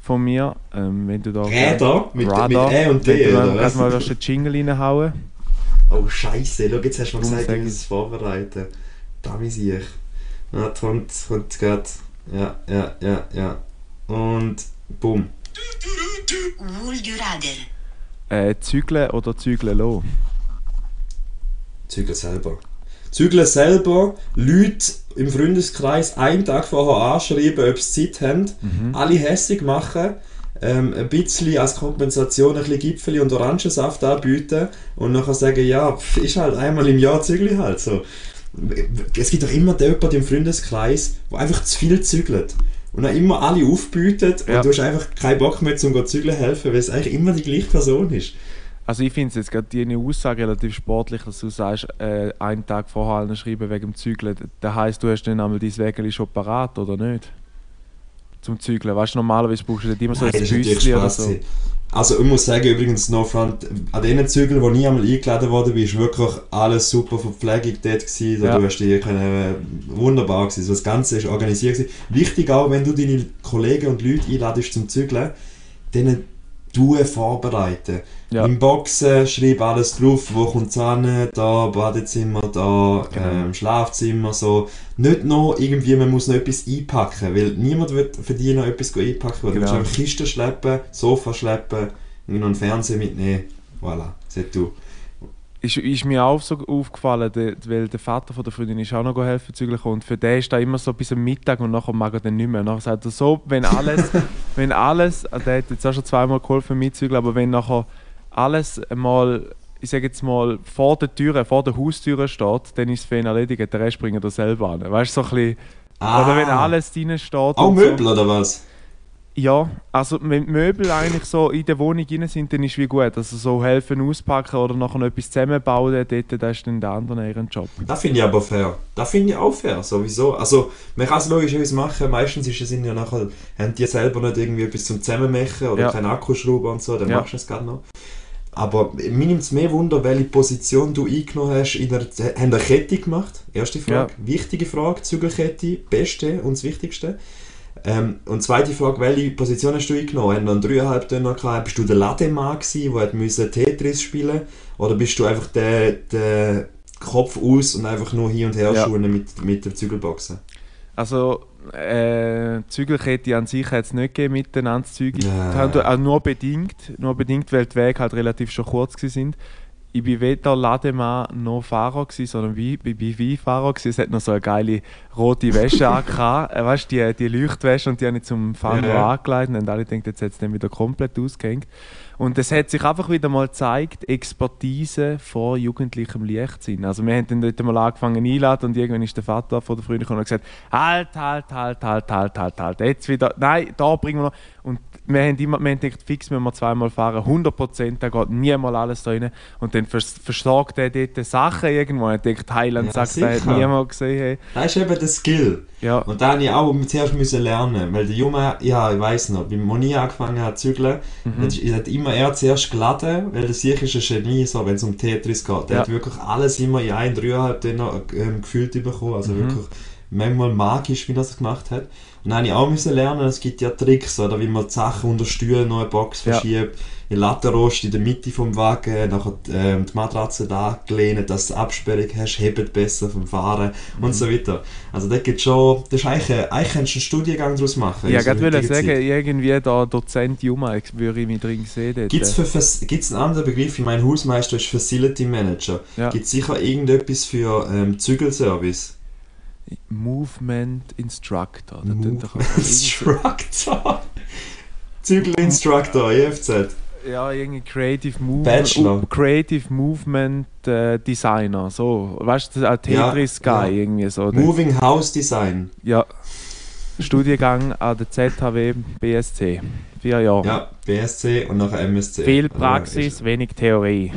von mir. Ähm, wenn du da Räder? Mit, mit Radar, E und wenn D, du oder dann was? gerade mal wirst du den Jingle reinhauen. Oh Scheiße, schau, jetzt hast du mir gesagt, sag ich muss es vorbereiten. Da bin ich. Na, kommt, kommt gerade. Ja, ja, ja, ja. Und bumm. Äh, zügeln oder zügeln lassen? Zügeln selber. Zügeln selber, Leute im Freundeskreis einen Tag vorher anschreiben, ob sie Zeit haben, Mhm. alle hässig machen, ähm, ein bisschen als Kompensation ein bisschen Gipfeli und Orangensaft anbieten und nachher sagen, ja, ist halt einmal im Jahr Zügel halt so. Es gibt doch immer jemanden im Freundeskreis, der einfach zu viel zügelt. Und dann immer alle aufbietet Ja. und du hast einfach keinen Bock mehr zum zügeln helfen, weil es eigentlich immer die gleiche Person ist. Also ich finde es jetzt gerade deine Aussage relativ sportlich, dass du sagst, äh, einen Tag vorher schreiben wegen dem Zügeln. Das heisst, du hast dann einmal dein Wägeli schon parat, oder nicht? Zum Zügeln. Weißt du, normalerweise brauchst du nicht immer so Nein, ein Büsschen oder so. Also ich muss sagen, übrigens, No Front, an diesen Zügeln, wo ich einmal eingeladen bin, ist wirklich alles super Verpflegung dort gewesen. Ja. Du hast die können, äh, wunderbar gewesen. Also das Ganze ist organisiert gewesen. Wichtig auch, wenn du deine Kollegen und Leute einladest zum Zügeln, denen du vorbereiten. Ja. Im Boxen schreib alles drauf, wo kommt an, da Badezimmer, da Genau. ähm, Schlafzimmer, so. Nicht noch irgendwie, man muss noch etwas einpacken, weil niemand wird für dich noch etwas einpacken, weil du Genau. musst einfach Kisten schleppen, Sofa schleppen, irgendwie noch einen Fernseher mitnehmen, voilà, c'est tout. Ist, ist mir auch so aufgefallen, de, weil der Vater von der Freundin ist auch noch helfen gekommen. und für den ist da immer so bis am Mittag und nachher mag er dann nicht mehr. Und nachher sagt er so, wenn alles, wenn alles, also der hat jetzt auch schon zweimal geholfen mitzügeln, aber wenn nachher alles mal, ich sage jetzt mal, vor der Tür, vor der Haustür steht, dann ist es für ihn erledigt, der Rest bringt er selber an. Weißt du, so ein bisschen, oder wenn alles drin steht. Ah. Auch Möbel So. oder was? Ja, also wenn Möbel eigentlich so in der Wohnung drin sind, dann ist wie gut. Also so helfen auspacken oder nachher noch etwas zusammenbauen, dort, das ist dann der andere ihren Job. Das finde ich aber fair. Das finde ich auch fair, sowieso. Also, man kann es logischerweise machen. Meistens ist es ja nachher, haben die selber nicht irgendwie etwas zum Zusammenmachen oder Ja. keinen Akkuschrauber und so, dann Ja. machst du es gerade noch. Aber mir nimmt es mehr Wunder, welche Position du eingenommen hast. In der, haben eine Kette gemacht? Erste Frage. Wichtige Frage, Zügelkette, beste und das Wichtigste. Ähm, und zweite Frage, welche Position hast du eingenommen? Haben wir einen 3,5 Tonner gehabt? Bist du der Lademann gewesen, der müssen Tetris spielen Oder bist du einfach der, der Kopf aus und einfach nur hin und her Ja. schuhen mit, mit der Zügelboxen? Also, äh, Zügelkette an sich hat es nicht gegeben, miteinander zu zügeln. Auch nur bedingt, nur bedingt, weil die Wege halt relativ schon kurz waren. Ich war weder Lademann noch Fahrer, gewesen, sondern wie, wie, wie, Fahrer. Gewesen. Es hat noch so eine geile rote Wäsche angehabt. Äh, weißt du, die, die Leuchtwäsche und die habe ich zum Fahren Ja, angelegt und haben alle gedacht, jetzt hat es dann wieder komplett ausgehängt. Und es hat sich einfach wieder mal gezeigt, Expertise vor jugendlichem Leichtsinn. Also wir haben dann dort mal angefangen einladen und irgendwann ist der Vater von der Freundin gekommen und hat gesagt, halt, halt, halt, halt, halt, halt, halt, jetzt wieder, nein, da bringen wir noch. Und wir haben immer, wir haben gedacht, fix müssen wir zweimal fahren, 100%, da geht niemals alles da rein. Und dann vers versorgt er dort Sachen irgendwo ich dachte, Heiland Ja, sagt, er hat sicher. niemand gesehen. Hey. Das ist eben der Skill. Ja, Und da musste ich auch zuerst müssen lernen, weil der Junge, ja, ich weiss noch, beim Moni angefangen hat zu zügeln, Mhm. hat, hat immer er zuerst geladen, weil der sicher ist ein Genie, so, wenn es um Tetris geht. Der Ja. hat wirklich alles immer in ein, dreieinhalb Tonner ähm, gefühlt bekommen, also Mhm. wirklich manchmal magisch, wie er das gemacht hat. Dann habe ich auch müssen lernen, es gibt ja Tricks, oder wie man die Sachen unter Stühlen noch eine Box Ja. verschiebt, in Lattenrost in der Mitte vom Wagen, nachher ähm, die Matratze da gelehnt, dass du Absperrung hast, hebt besser vom Fahren Mhm. und so weiter. Also da gibt schon, das ist eigentlich, eigentlich kannst du einen Studiengang daraus machen. Ja, gerade wollte heutiger sagen, Zeit. irgendwie der Dozent Juma, ich würde ich mich drin sehen. Gibt es gibt's einen anderen Begriff? Ich meine, Hausmeister ist Facility Manager. Ja. Gibt es sicher irgendetwas für ähm, Zügelservice? Movement Instructor. Das Move- einfach irgendwie Instructor. IFZ. Ja, irgendwie Creative. Bachelor. Oh, Creative Movement äh, Designer. So, weißt du, ein Ja, Tetris Guy ja. irgendwie so. Moving House Design. Ja. Studiengang an der ZHW BSC. Vier Jahre. Ja, BSC und nachher MSC. Viel Also, Praxis, ist- wenig Theorie.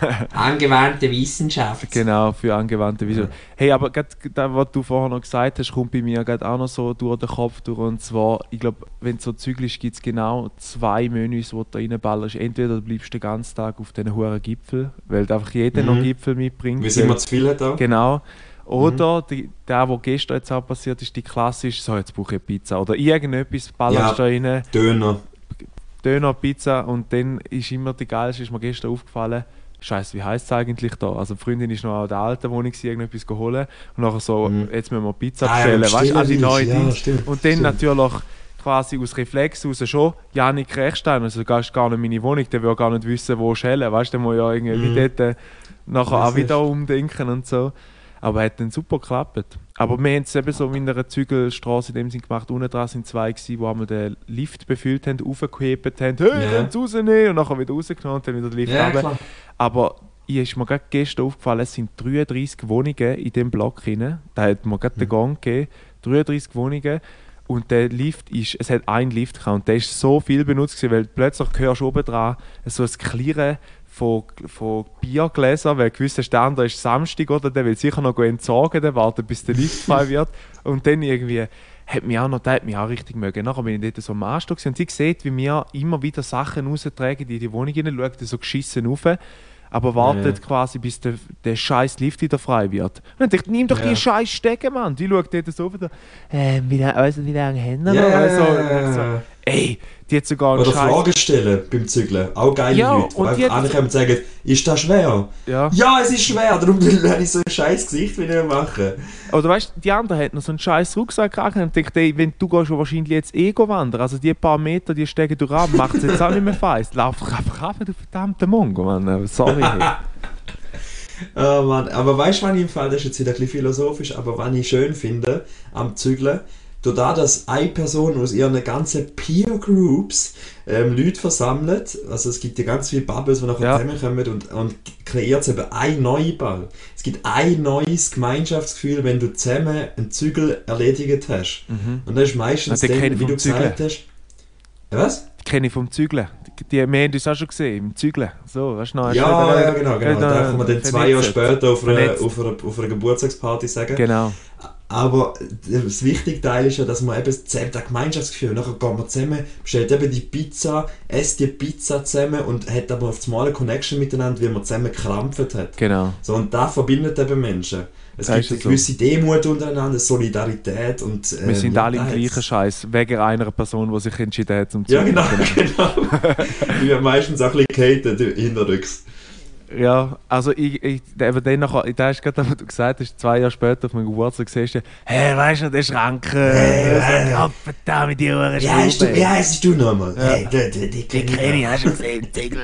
Angewandte Wissenschaft. Genau, für angewandte Vision. Hey, aber grad, da, was du vorher noch gesagt hast, kommt bei mir gerade auch noch so durch den Kopf durch. Und zwar, ich glaube, wenn du so zügelst, gibt es genau zwei Menüs, die du da reinballerst. Entweder du bleibst den ganzen Tag auf diesen hohen Gipfel, weil einfach jeder Mhm. noch Gipfel mitbringt. Wie weil- immer zu viel hat auch. Genau. Mhm. Oder die, der, was gestern jetzt auch passiert ist, die klassische, so jetzt brauche ich Pizza. Oder irgendetwas ballerst Ja. da rein, Döner. Döner, Pizza und dann ist immer die geilste, ist mir gestern aufgefallen, Scheiße, wie heisst es eigentlich da? Also die Freundin ist noch in der alten Wohnung, gewesen, irgendetwas geholt und nachher so, Mhm. jetzt müssen wir Pizza Ah, ja, bestellen, weißt du, also die neue ja, Dienst. stimmt, Und dann stimmt. natürlich quasi aus Reflex raus schon, Janik Rechstein, also du gehst gar nicht in meine Wohnung, der will gar nicht wissen, wo schellen, weißt du, der muss ja irgendwie Mhm. dort äh, nachher auch wieder umdenken und so. Aber hat dann super geklappt. Aber wir haben es eben so in einer Zügelstraße in dem Sinn gemacht. Unten dran sind zwei gewesen, die einmal den Lift befüllt haben, aufgehebt haben, hey, yeah. rausnehmen und nachher wieder rausgenommen und dann wieder den Lift runter. klar. Aber ich ist mir gerade gestern aufgefallen, es sind 33 Wohnungen in dem Block hinein. Da hat mir gerade Mhm. den Gang gegeben. 33 Wohnungen. Und der Lift ist, es hat einen Lift gehabt und der ist so viel benutzt gewesen, weil plötzlich hörst du oben dran so ein Klirren von, von Biergläsern, weil gewisse Stern, da ist Samstag oder der will sicher noch entsorgen, der wartet bis der Lift frei wird. Und dann irgendwie hat mich auch noch, der hat mich auch richtig mögen. Nachher bin ich dort so am gewesen und sie sieht, wie wir immer wieder Sachen raustragen, die in die Wohnung hinein, schaut so geschissen rauf, aber wartet Ja. quasi, bis der, der scheiß Lift wieder frei wird. Und dann ich, nimm doch Ja. die scheiß Stecken, Mann. Die schaut dort so wieder, äh, wie lange, du, wie lange haben wir Ja, Also, ja, so, ja. Ey, die hat sogar einen Oder scheiß... Fragen stellen beim Zügeln. Auch geile Ja, Leute. und Und die andere kommen sagen, ist das schwer? Ja. Ja, es ist schwer. Darum habe ich so ein scheiß Gesicht, wie ich machen. Oder weißt du, die andere hat noch so einen scheiß Rucksack gekriegt und denkt, ey, wenn du gehst wahrscheinlich jetzt eh wandern, also die paar Meter, die steigen durch ab, macht es jetzt auch nicht mehr feist. Lauf einfach ab, du verdammte Mongo, Mann. Sorry. Oh Mann, aber weißt du, was ich im Fall, das ist jetzt wieder ein bisschen philosophisch, aber was ich schön finde am Zügeln, dadurch, dass eine Person aus ihren ganzen Peer Groups ähm, Leute versammelt, also es gibt ja ganz viele Bubbles, die nachher Ja. zusammenkommen und, und kreiert eben ein neuer Ball. Es gibt ein neues Gemeinschaftsgefühl, wenn du zusammen einen Zügel erledigt hast. Und das ist meistens den kenn dann, wie du gesagt hast. Ja, Was? Die kenne ich vom Zügeln. Die, die, wir haben uns auch schon gesehen, im Zügeln. So, weißt du noch? Ja, ja, genau, genau. Da kann man dann zwei Jahre später auf einer, auf einer, auf einer Geburtstagsparty sagen. Genau. Aber das wichtige Teil ist ja, dass man eben zusammen das Gemeinschaftsgefühl, nachher geht man zusammen, bestellt eben die Pizza, esst die Pizza zusammen und hat aber auf einmal eine Connection miteinander, wie man zusammen gekrampft hat. Genau. So, und das verbindet eben Menschen. Es Das gibt eine so. gewisse Demut untereinander, Solidarität und... Wir ähm, sind alle im gleichen Scheiß, wegen einer Person, die sich entschieden hat zum Ja, genau, genau. Die werden meistens auch ein bisschen gehatet hinterrücks. Ja, also ich, ich eben dann nachher, da ist gerade, was du gesagt hast, zwei Jahre später auf meinem Geburtstag siehst du, hey, weißt du, der Schrank, äh, ja. so, da mit dir Uhren Wie heißt du, wie heißt du nochmal? Hey, du, du, die Den kenn kenne ich, ich hast du gesehen, Zügel.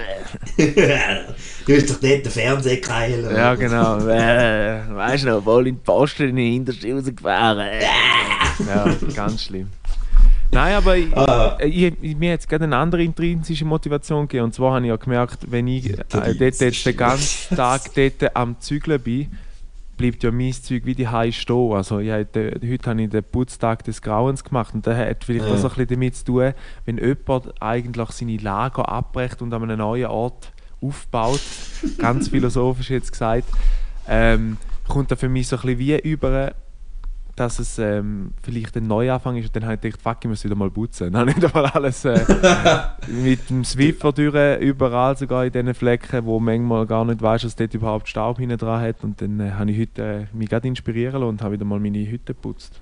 Du hast doch dort den Fernseher geheilt. Ja, genau. Äh, weißt du noch, voll in die Posten in die Hinterste rausgefahren. ja, ganz schlimm. Nein, aber ich, Ah. äh, ich, ich, mir hat es gerade eine andere intrinsische Motivation gegeben. Und zwar habe ich ja gemerkt, wenn ich äh, dort jetzt den ganzen Tag dort am Zügeln bin, bleibt ja mein Zeug wie die Hause stehen. Also ich habe den, heute habe ich den Putztag des Grauens gemacht und das hat vielleicht Ja. so ein bisschen damit zu tun, wenn jemand eigentlich seine Lager abbrecht und an einem neuen Ort aufbaut, ganz philosophisch jetzt gesagt, ähm, kommt da für mich so ein bisschen wie über dass es ähm, vielleicht ein Neuanfang ist. Und dann habe ich gedacht, fuck, ich muss wieder mal putzen. Dann habe ich wieder mal alles äh, mit dem Swiffer durch, überall sogar in diesen Flecken, wo manchmal gar nicht weiß, dass dort überhaupt Staub hinten dran hat. Und dann äh, habe ich heute äh, mich gerade inspirieren lassen und habe wieder mal meine Hütte geputzt.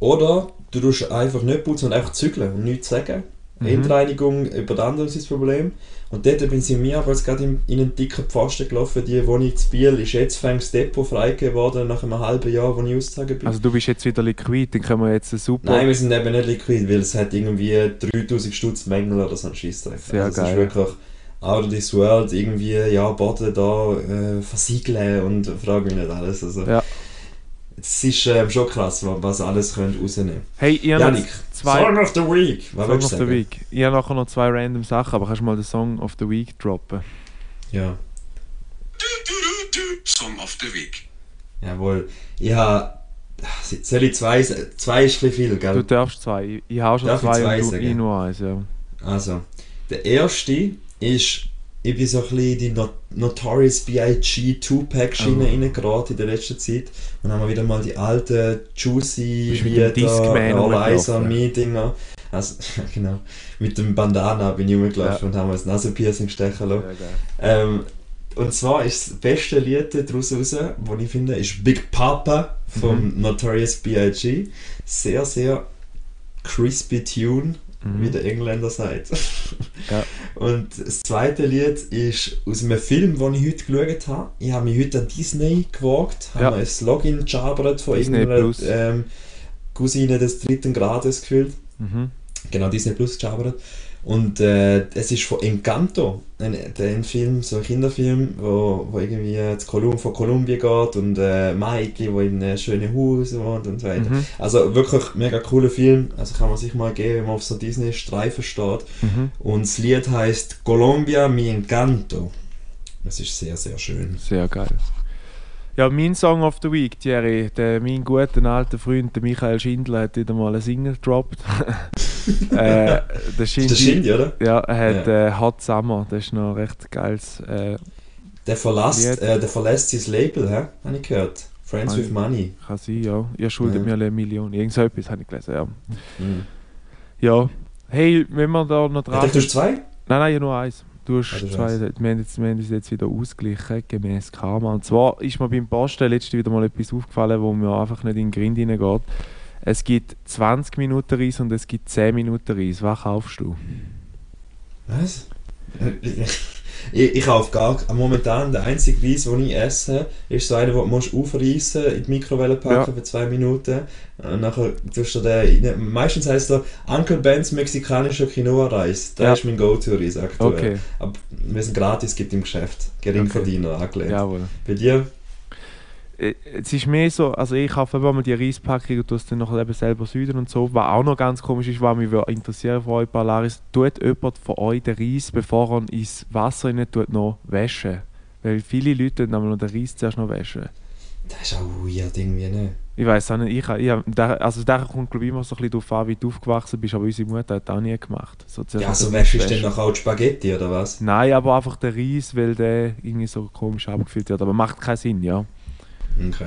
Oder du tust einfach nicht putzen und einfach zügeln und nichts sagen. Mhm. Endreinigung über die anderen ist das Problem. Und dort bin ich mir aber jetzt gerade in, in einen dicken Pfosten gelaufen. Die Wohnung zu Biel ist jetzt fängs Depot freigegeben worden, nach einem halben Jahr, wo ich ausgezogen bin. Also du bist jetzt wieder liquid, dann können wir jetzt super... Nein, wir sind eben nicht liquid, weil es hat irgendwie 3000 Stutz Mängel oder so ein Scheissdreck. Sehr also geil. Es ist wirklich out of this world, irgendwie, ja, Boden da äh, versiegeln und frage mich nicht alles. Also, Ja. Es ist ähm, schon krass, wa- was alles könnt rausnehmen Hey, ihr Janik, zwei... Song of the Week! Was Song of du the? Week. Ich habe nachher noch zwei random Sachen, aber kannst du mal den Song of the Week droppen? Ja, Song of the Week. jawohl. Ich habe... Soll ich zwei... Zwei ist ein viel, Du gell? darfst zwei. Ich- Ich habe schon Darf ich zwei, zwei und du ich nur eins, ja. Also, der erste ist, ich bin so ein bisschen in die Not Notorious B.I.G. Two-Pack-Schiene Oh. reingeraten in der letzten Zeit. Und haben wir wieder mal die alten Juicy Discman All Eyes on Me Dinger. Also, ja, genau. Mit dem Bandana bin ich rumgelaufen und haben uns Nasenpiercing stechen lassen. Ähm, und zwar ist das beste Lied daraus raus, das ich finde, ist Big Papa vom Notorious B.I.G. Sehr, sehr crispy Tune, Mhm. wie der Engländer sagt. Ja. Und das zweite Lied ist aus einem Film, den ich heute geschaut habe. Ich habe mich heute an Disney gewagt, habe Ja. mir ein Login gejabert von Disney irgendeiner ähm, Cousine des dritten Grades gefühlt. Mhm. Genau, Disney Plus gejabert. Und äh, es ist von Encanto, ein, ein Film, so ein Kinderfilm, wo, wo irgendwie zu Kolum von Kolumbien geht und äh, Maiki, wo in einem schönen Haus wohnt und so weiter. Mhm. Also wirklich mega cooler Film, also kann man sich mal geben, wenn man auf so Disney-Streifen steht. Mhm. Und das Lied heißt Colombia mi encanto. Das ist sehr, sehr schön. Sehr geil. Ja, mein Song of the Week, Thierry, der, mein guter alter Freund, der Michael Schindler, hat wieder mal einen Single gedroppt. äh, der Shindy, oder? Ja, er hat Äh, Hot Summer, das ist noch recht geiles. Äh, Der verlässt, äh, der verlässt sein Label, hä? habe ich gehört. Friends Habe with Money. kann sein, ja. Ihr schuldet Ja. mir eine Million. Irgend so etwas habe ich gelesen, ja. Mhm. Ja. Hey, wenn wir da noch dran dachte, du hast zwei? Nein, nein, ja nur eins. Du hast Ah, du hast zwei, wir haben, jetzt, wir haben uns jetzt wieder ausgeglichen, gemäß Karma. Und zwar ist mir beim Posten letzte wieder mal etwas aufgefallen, wo mir einfach nicht in den Grind hineingeht. Es gibt 20 Minuten Reis und es gibt 10 Minuten Reis. Was kaufst du? Was? Ich, ich kaufe gar momentan der einzige Reis, den ich esse, ist so einer, den du musst aufreißen, in die Mikrowelle packen Ja. für zwei Minuten. Und nachher tust du den, rein- meistens heisst er Uncle Ben's mexikanischer Quinoa-Reis. Der Ja. ist mein Go-To-Reis aktuell. Okay, Aber wir sind gratis, gibt im Geschäft. Geringverdiener angelehnt. jawohl. Bei dir? Äh, Es ist mehr so, also ich kaufe immer mal die Reispackung und tue es dann eben selber süden und so. Was auch noch ganz komisch ist, was mich würde interessieren von euch Polaris, tut jemand von euch den Reis, bevor er ins Wasser rein tut, noch waschen? Weil viele Leute nämlich noch den Reis zuerst noch waschen. Das ist auch weird irgendwie, ne? Ich weiß auch nicht, ich, ich, also da kommt glaube ich immer so ein bisschen darauf an, wie du aufgewachsen bist, aber unsere Mutter hat das auch nie gemacht. So Ja, noch so den Reis wäschst du dann nachher auch die Spaghetti, oder was? Nein, aber einfach der Reis, weil der irgendwie so komisch abgefüllt wird. Aber macht keinen Sinn, ja. Okay.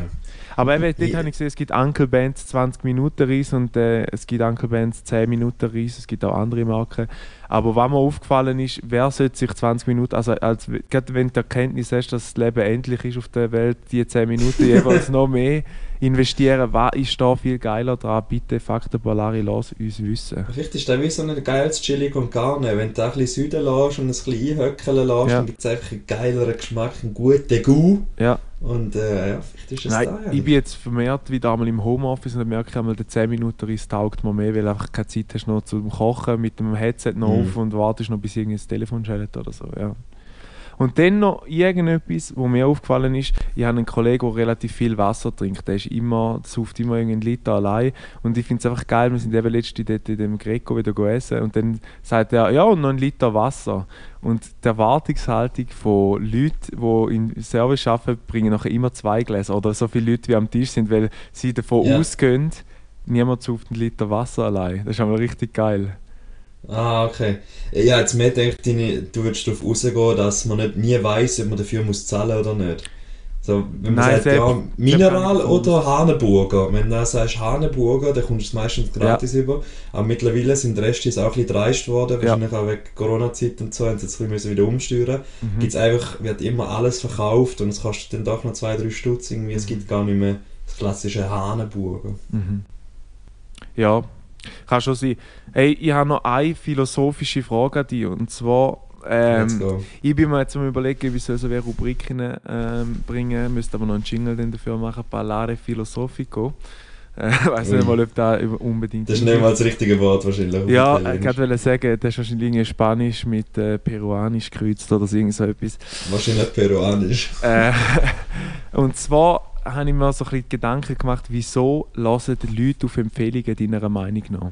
Aber eben, dort habe ich gesehen, es gibt Uncle Ben's 20 Minuten Reis und äh, es gibt Uncle Ben's 10 Minuten Reis, es gibt auch andere Marken. Aber was mir aufgefallen ist, wer sollte sich 20 Minuten, also als, gerade wenn du die Erkenntnis hast, dass das Leben endlich ist auf der Welt, die 10 Minuten jeweils noch mehr investieren, was ist da viel geiler dran? Bitte, Faktor Polari, lass uns wissen. Vielleicht ist das wie so ein geiles Chili con Carne. Wenn du ein bisschen Süden lässt und ein bisschen einhöckeln lässt, Ja. dann gibt es einfach einen geileren Geschmack, einen guten Goût. Ja. Und äh, ja, vielleicht ist es Nein, da. ich bin jetzt vermehrt wieder einmal im Homeoffice und dann merke ich einmal, der 10 Minuten Reis taugt mir mehr, weil du einfach keine Zeit hast noch zum Kochen, mit dem Headset noch Mhm. auf und wartest noch, bis irgendein Telefon schellt oder so, ja. Und dann noch irgendetwas, wo mir aufgefallen ist, ich habe einen Kollegen, der relativ viel Wasser trinkt. Der ist immer, sauft immer irgendeinen Liter allein. Und ich finde es einfach geil, wir sind eben letztens dort in dem Greco wieder essen und dann sagt er, ja, und noch ein Liter Wasser. Und die Erwartungshaltung von Leuten, die im Service arbeiten, bringen nachher immer zwei Gläser oder so viele Leute wie am Tisch sind, weil sie davon Ja. ausgehen, niemand sauft einen Liter Wasser allein. Das ist aber richtig geil. Ah, okay. Ja, jetzt mehr denkt, deine- du würdest darauf rausgehen, dass man nicht, nie weiß, ob man dafür muss zahlen oder nicht. So, wenn man Nein, sagt, selbst- ja, Mineral oder Hahnenburger. Wenn du dann sagst Hahnenburger, dann kommst du es meistens gratis über. Aber mittlerweile sind die Restis auch ein bisschen dreist worden, Ja. wahrscheinlich auch wegen Corona-Zeit und so, haben sie jetzt ein bisschen wieder umsteuern. Mhm. Gibt's einfach, wird immer alles verkauft und es kostet dann doch noch zwei, drei Stutz irgendwie. Mhm. Es gibt gar nicht mehr das klassische Hahnenburger. Mhm. Ja, kann schon sein. Hey, ich habe noch eine philosophische Frage an dich. Und zwar, ähm, ich bin mir jetzt am überlegen, wie soll so eine Rubriken ähm, bringen. Müsste aber noch einen Jingle dafür machen. Parlare Philosophico. Äh, ich weiß nicht mal, ob da unbedingt. Das ist nicht mal das richtige Wort wahrscheinlich. Ja, ich wollte sagen, das ist wahrscheinlich irgendwie Spanisch mit äh, Peruanisch gekreuzt oder so irgend so etwas. Wahrscheinlich peruanisch. Äh, und zwar habe ich mir so ein bisschen Gedanken gemacht, wieso hören die Leute auf Empfehlungen deiner Meinung nach?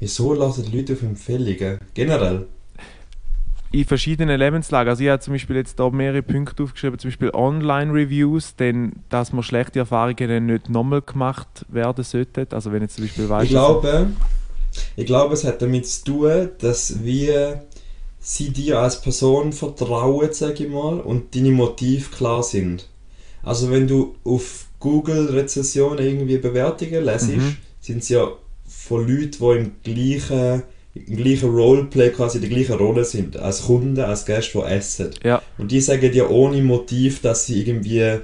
Wieso lassen die Leute auf Empfehlungen? Generell? in verschiedenen Lebenslagen. Also ich habe zum Beispiel jetzt da mehrere Punkte aufgeschrieben, zum Beispiel Online-Reviews, denn dass man schlechte Erfahrungen nicht nochmal gemacht werden sollten. Also wenn jetzt zum Beispiel weißt, Ich glaube, ich glaube, es hat damit zu tun, dass wir sie dir als Person vertrauen, sage ich mal, und deine Motive klar sind. Also wenn du auf Google Rezessionen irgendwie Bewertungen lesest, Mhm. sind sie ja von Leuten, die im gleichen, im gleichen Roleplay quasi in der gleichen Rolle sind, als Kunden, als Gäste, die essen. Ja. Und die sagen dir ohne Motiv, dass sie irgendwie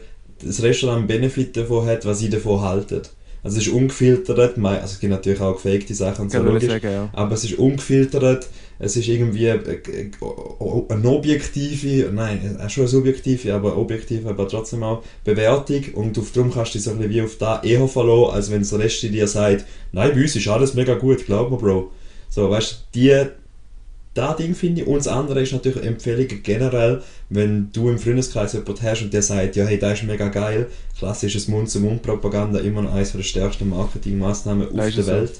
das Restaurant einen Benefit davon hat, was sie davon halten. Also es ist ungefiltert, also es gibt natürlich auch gefakte Sachen und so logisch, sagen, ja. aber es ist ungefiltert, es ist irgendwie äh, äh, eine objektive, nein, äh, schon eine subjektive, aber objektive, aber trotzdem auch Bewertung und auf, darum kannst du dich so ein bisschen wie auf da eher verlassen, als wenn das Rest dir sagt, nein, bei uns ist alles mega gut, glaub mir, Bro. So, weißt du, die, das Ding finde ich. Und das andere ist natürlich Empfehlungen generell, wenn du im Freundeskreis jemanden hast und der sagt, ja, hey, das ist mega geil, klassisches Mund-zu-Mund-Propaganda, immer noch eines der stärksten Marketingmaßnahmen auf der so. Welt.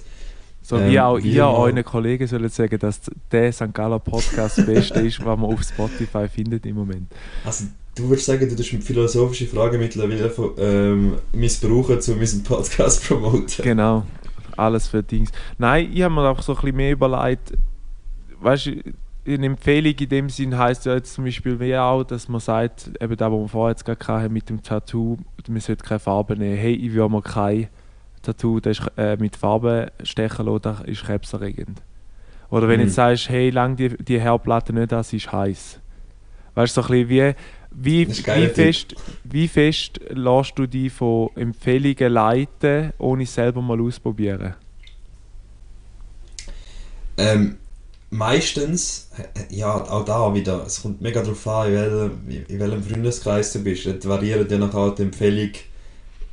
So Ähm, wie auch wie ihr euren Kollegen sollen sagen, dass der St. Galler Podcast das Beste ist, was man auf Spotify findet im Moment. Also, du würdest sagen, du tust philosophische Fragen mittlerweile ähm, missbrauchen, um unseren Podcast zu promoten. Genau, alles für Dings. Nein, ich habe mir auch so ein bisschen mehr überlegt, weißt du, eine Empfehlung in dem Sinn heisst ja jetzt zum Beispiel wie auch, dass man sagt, eben da, wo wir vorher jetzt gerade hatten mit dem Tattoo, man sollte keine Farbe nehmen. Hey, ich will mir kein Tattoo das ist, äh, mit Farbe stechen lassen, das ist krebserregend. Oder wenn du Mhm. jetzt sagst, hey, lang die, die Haarplatte nicht an, sie ist heiß. Weißt du, so ein bisschen wie, wie, Das wie, Tipp. fest, wie fest lässt du dich von Empfehlungen leiten, ohne es selber mal ausprobieren? Ähm, meistens, äh, ja, auch da wieder, es kommt mega darauf an, in welchem, in welchem Freundeskreis du bist. Dort variiert ja nachher die Empfehlung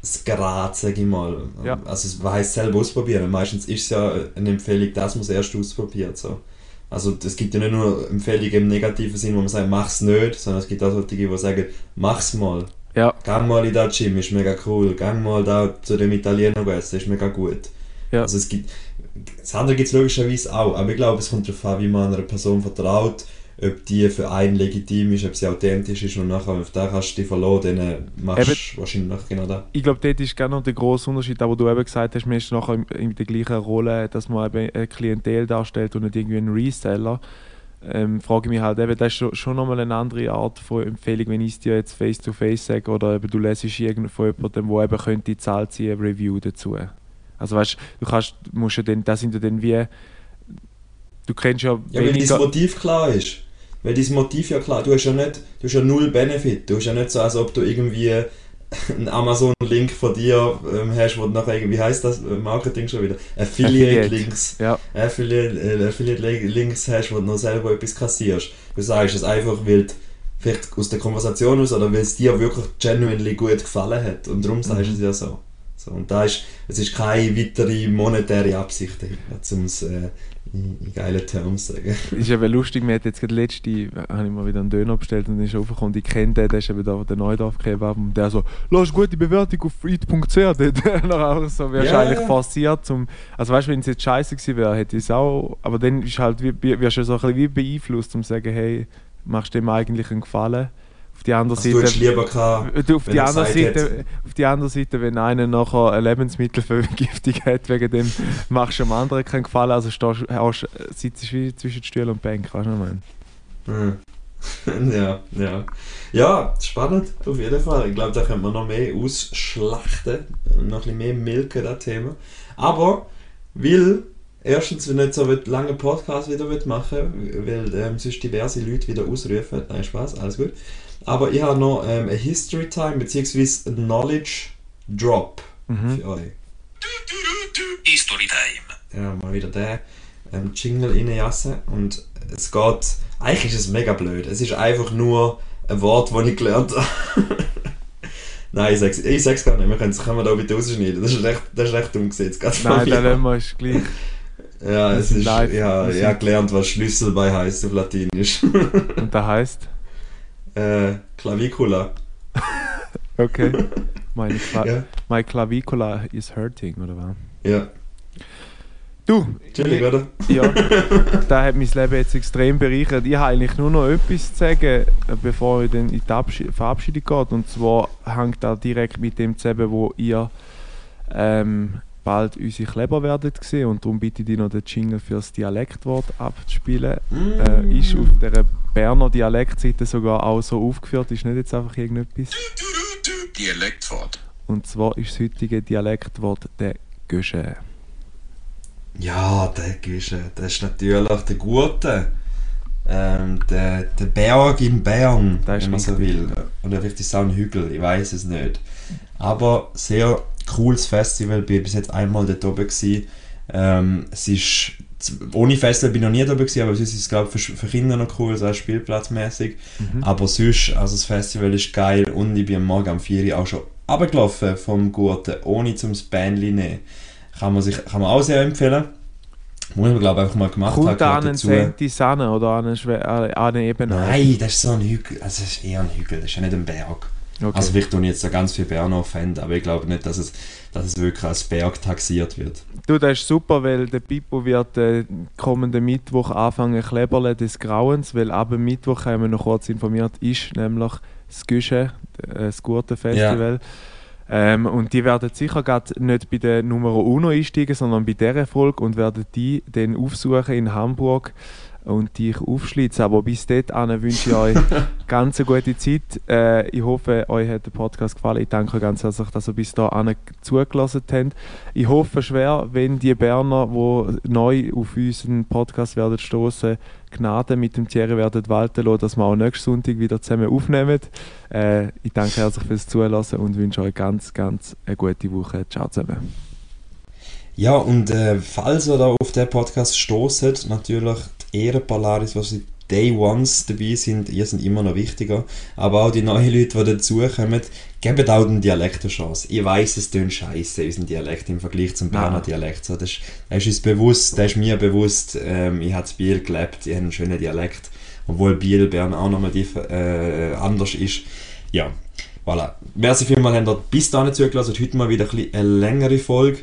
das Grad, sag ich mal. Ja. Also es heisst selber ausprobieren. Meistens ist es ja eine Empfehlung, dass man es erst ausprobiert. So. Also es gibt ja nicht nur Empfehlungen im negativen Sinn, wo man sagt, mach's nicht, sondern es gibt auch solche, die sagen, mach's mal. Ja, Gang mal in das Gym, ist mega cool. Gang mal da zu dem Italiener essen, ist mega gut. Ja. Also es gibt, das andere gibt es logischerweise auch, aber ich glaube, es kommt darauf an, wie man einer Person vertraut, ob die für einen legitim ist, ob sie authentisch ist und nachher auf den kannst du dich verlassen, dann machst du wahrscheinlich genau das. ich glaube, dort ist noch der grosse Unterschied, auch wo du eben gesagt hast, man ist nachher in, der gleichen Rolle, dass man eben eine Klientel darstellt und nicht irgendwie ein Reseller. Ähm, frage ich mich halt eben, das ist schon, nochmal eine andere Art von Empfehlung, wenn ich es dir jetzt face-to-face sage oder eben du lässt von jemandem, der eben könnte zahlt sie ein Review dazu. Also weißt du, kannst, musst ja dann, das sind ja dann wie, du kennst ja Ja, weil dein. Motiv klar ist. Weil dein Motiv ja klar, du hast ja nicht, du hast ja null Benefit. Du hast ja nicht so, als ob du irgendwie einen Amazon-Link von dir ähm, hast, wo du nachher irgendwie, wie heisst das äh, Marketing schon wieder? Affiliate-Links. Ja, Affiliate, äh, Affiliate-Links hast, wo du noch selber etwas kassierst. Du sagst es einfach, weil du vielleicht aus der Konversation aus oder weil es dir wirklich genuinely gut gefallen hat. Und darum sagst du es ja so. So und da ist, es ist keine weitere monetäre Absicht um es äh, in, in geilen Terms zu sagen. ist eben lustig, mir hat jetzt gerade letzte, habe ich mal wieder einen Döner bestellt und dann ist aufgekommen, ich kenne den, der ist eben da der Neudorf Kebab und der so, lass gute Bewertung auf eat.ch, noch auch so, eigentlich ja. forciert zum, also weißt du, wenn es jetzt scheiße gewesen wäre, hätte ich es auch, aber dann ist halt, wirst du so ein bisschen wie beeinflusst, um zu sagen, hey, machst du dem eigentlich einen Gefallen? Auf die andere Also du Seite... lieber gehabt, Du, auf, wenn die er andere Seite, auf die andere Seite, wenn einer nachher eine Lebensmittelvergiftung hat, wegen dem machst du dem anderen keinen Gefallen, also stehst, hast, sitzt wie zwischen Stuhl und Bank, weißt du, meine? hm. ja, ja. Ja, spannend, auf jeden Fall. Ich glaube, da könnte man noch mehr ausschlachten noch ein bisschen mehr milken, das Thema. Aber, weil, erstens, wenn nicht so einen langen Podcast wieder machen weil ähm, sonst diverse Leute wieder ausrufen. Nein, Spaß, alles gut. Aber ich habe noch ähm, eine History Time, beziehungsweise ein Knowledge Drop Mhm. für euch. History Time. Ja, mal wieder den ähm, Jingle reinjassen. Und es geht. Eigentlich ist es mega blöd. Es ist einfach nur ein Wort, das ich gelernt habe. Nein, ich sag's, ich sag's gar nicht. Wir können es können wir da bitte rausschneiden. Das ist recht, das ist recht umgesetzt. Nein, lassen wir es gleich. Ja, es ist, live. ja, ich habe gelernt, was Schlüssel bei heißt auf Latinisch. Und das heisst? Äh, Clavicula. Okay. Meine Kla Ja. My Clavicula is hurting, oder was? Ja, Du, chillig, oder? Ja, da hat mein Leben jetzt extrem bereichert. Ich habe eigentlich nur noch etwas zu sagen, bevor ich dann in die Abschied Verabschiedung geht. Und zwar hängt das direkt mit dem zusammen, wo ihr ähm, bald unsere Kleber werdet sehen. Und darum bitte ich dich noch den Jingle für das Dialektwort abzuspielen. Äh, ist auf der Berner Dialektseite sogar auch so aufgeführt, ist nicht jetzt einfach irgendetwas. Dialektwort. Und zwar ist das heutige Dialektwort der Gösche. Ja, der Gische, das ist natürlich der Gute. Ähm, der, der Berg in Bern, Das ist wenn man so will. Oder vielleicht ist es auch ein Hügel, ich weiß es nicht. Aber sehr cooles Festival, ich bin bis jetzt einmal dort oben. Gewesen. Ähm, es ist, ohne Festival bin ich noch nie da oben, gewesen, aber sonst ist es glaube ich für, für Kinder noch cool, so spielplatzmäßig. Aber sonst, also das Festival ist geil und ich bin am Morgen um 4 Uhr auch schon runtergelaufen vom Guten, ohne zum Bändchen nehmen. Kann man, sich, kann man auch sehr empfehlen. Muss man glaube ich einfach mal gemacht haben. Kommt an einen. Senti Sanne oder an eine, Schwe an eine Ebene? Nein, das ist so ein Hügel. Also das ist eher ein Hügel, das ist ja nicht ein Berg. Okay. Also vielleicht tun jetzt da ganz viele Berner offenden, aber ich glaube nicht, dass es, dass es wirklich als Berg taxiert wird. Du, das ist super, weil der Pippo wird äh, kommenden Mittwoch anfangen Kleberle des Grauens, weil ab Mittwoch, haben wir noch kurz informiert, ist nämlich das Güsche, äh, das gute Festival. Ähm, und die werden sicher gerade nicht bei der Nummer Uno einsteigen, sondern bei dieser Folge und werden die dann aufsuchen in Hamburg und dich aufschlitzen. Aber bis dahin wünsche ich euch ganz eine gute Zeit. Äh, ich hoffe, euch hat der Podcast gefallen. Ich danke euch ganz herzlich, dass ihr bis dahin zugelassen habt. Ich hoffe schwer, wenn die Berner, die neu auf unseren Podcast werden stoßen, Gnade mit dem Thierry werden walten lassen, dass wir auch nächsten Sonntag wieder zusammen aufnehmen. Äh, ich danke herzlich fürs Zulassen und wünsche euch ganz, ganz eine gute Woche. Ciao zusammen. Ja, und äh, falls ihr da auf den Podcast stoßet, natürlich Ehrenpolaris, was die Day Ones dabei sind, ihr sind immer noch wichtiger. Aber auch die neuen Leute, die dazukommen, gebt auch den Dialekt eine Chance. Ich weiß, es tönt scheiße, unser Dialekt im Vergleich zum Berner. Dialekt. So, das, ist, das ist uns bewusst, das ist mir bewusst. Ähm, ich habe in Biel gelebt, ich habe einen schönen Dialekt. Obwohl Biel, Bern auch nochmal äh, anders ist. Ja, voilà. Merci vielmals, habt ihr bis dahin zugelassen. Heute mal wieder ein eine längere Folge.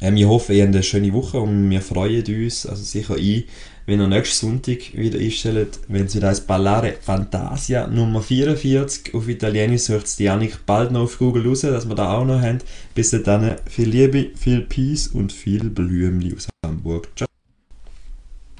Ähm, ich hoffe, ihr habt eine schöne Woche und wir freuen uns, also sicher ein, wenn ihr nächsten Sonntag wieder einstellt, wenn es wieder heißt Ballare Fantasia Nummer 44 auf Italienisch, sucht es die Janik bald noch auf Google raus, dass wir da auch noch haben. Bis dann, viel Liebe, viel Peace und viel Blümli aus Hamburg. Ciao.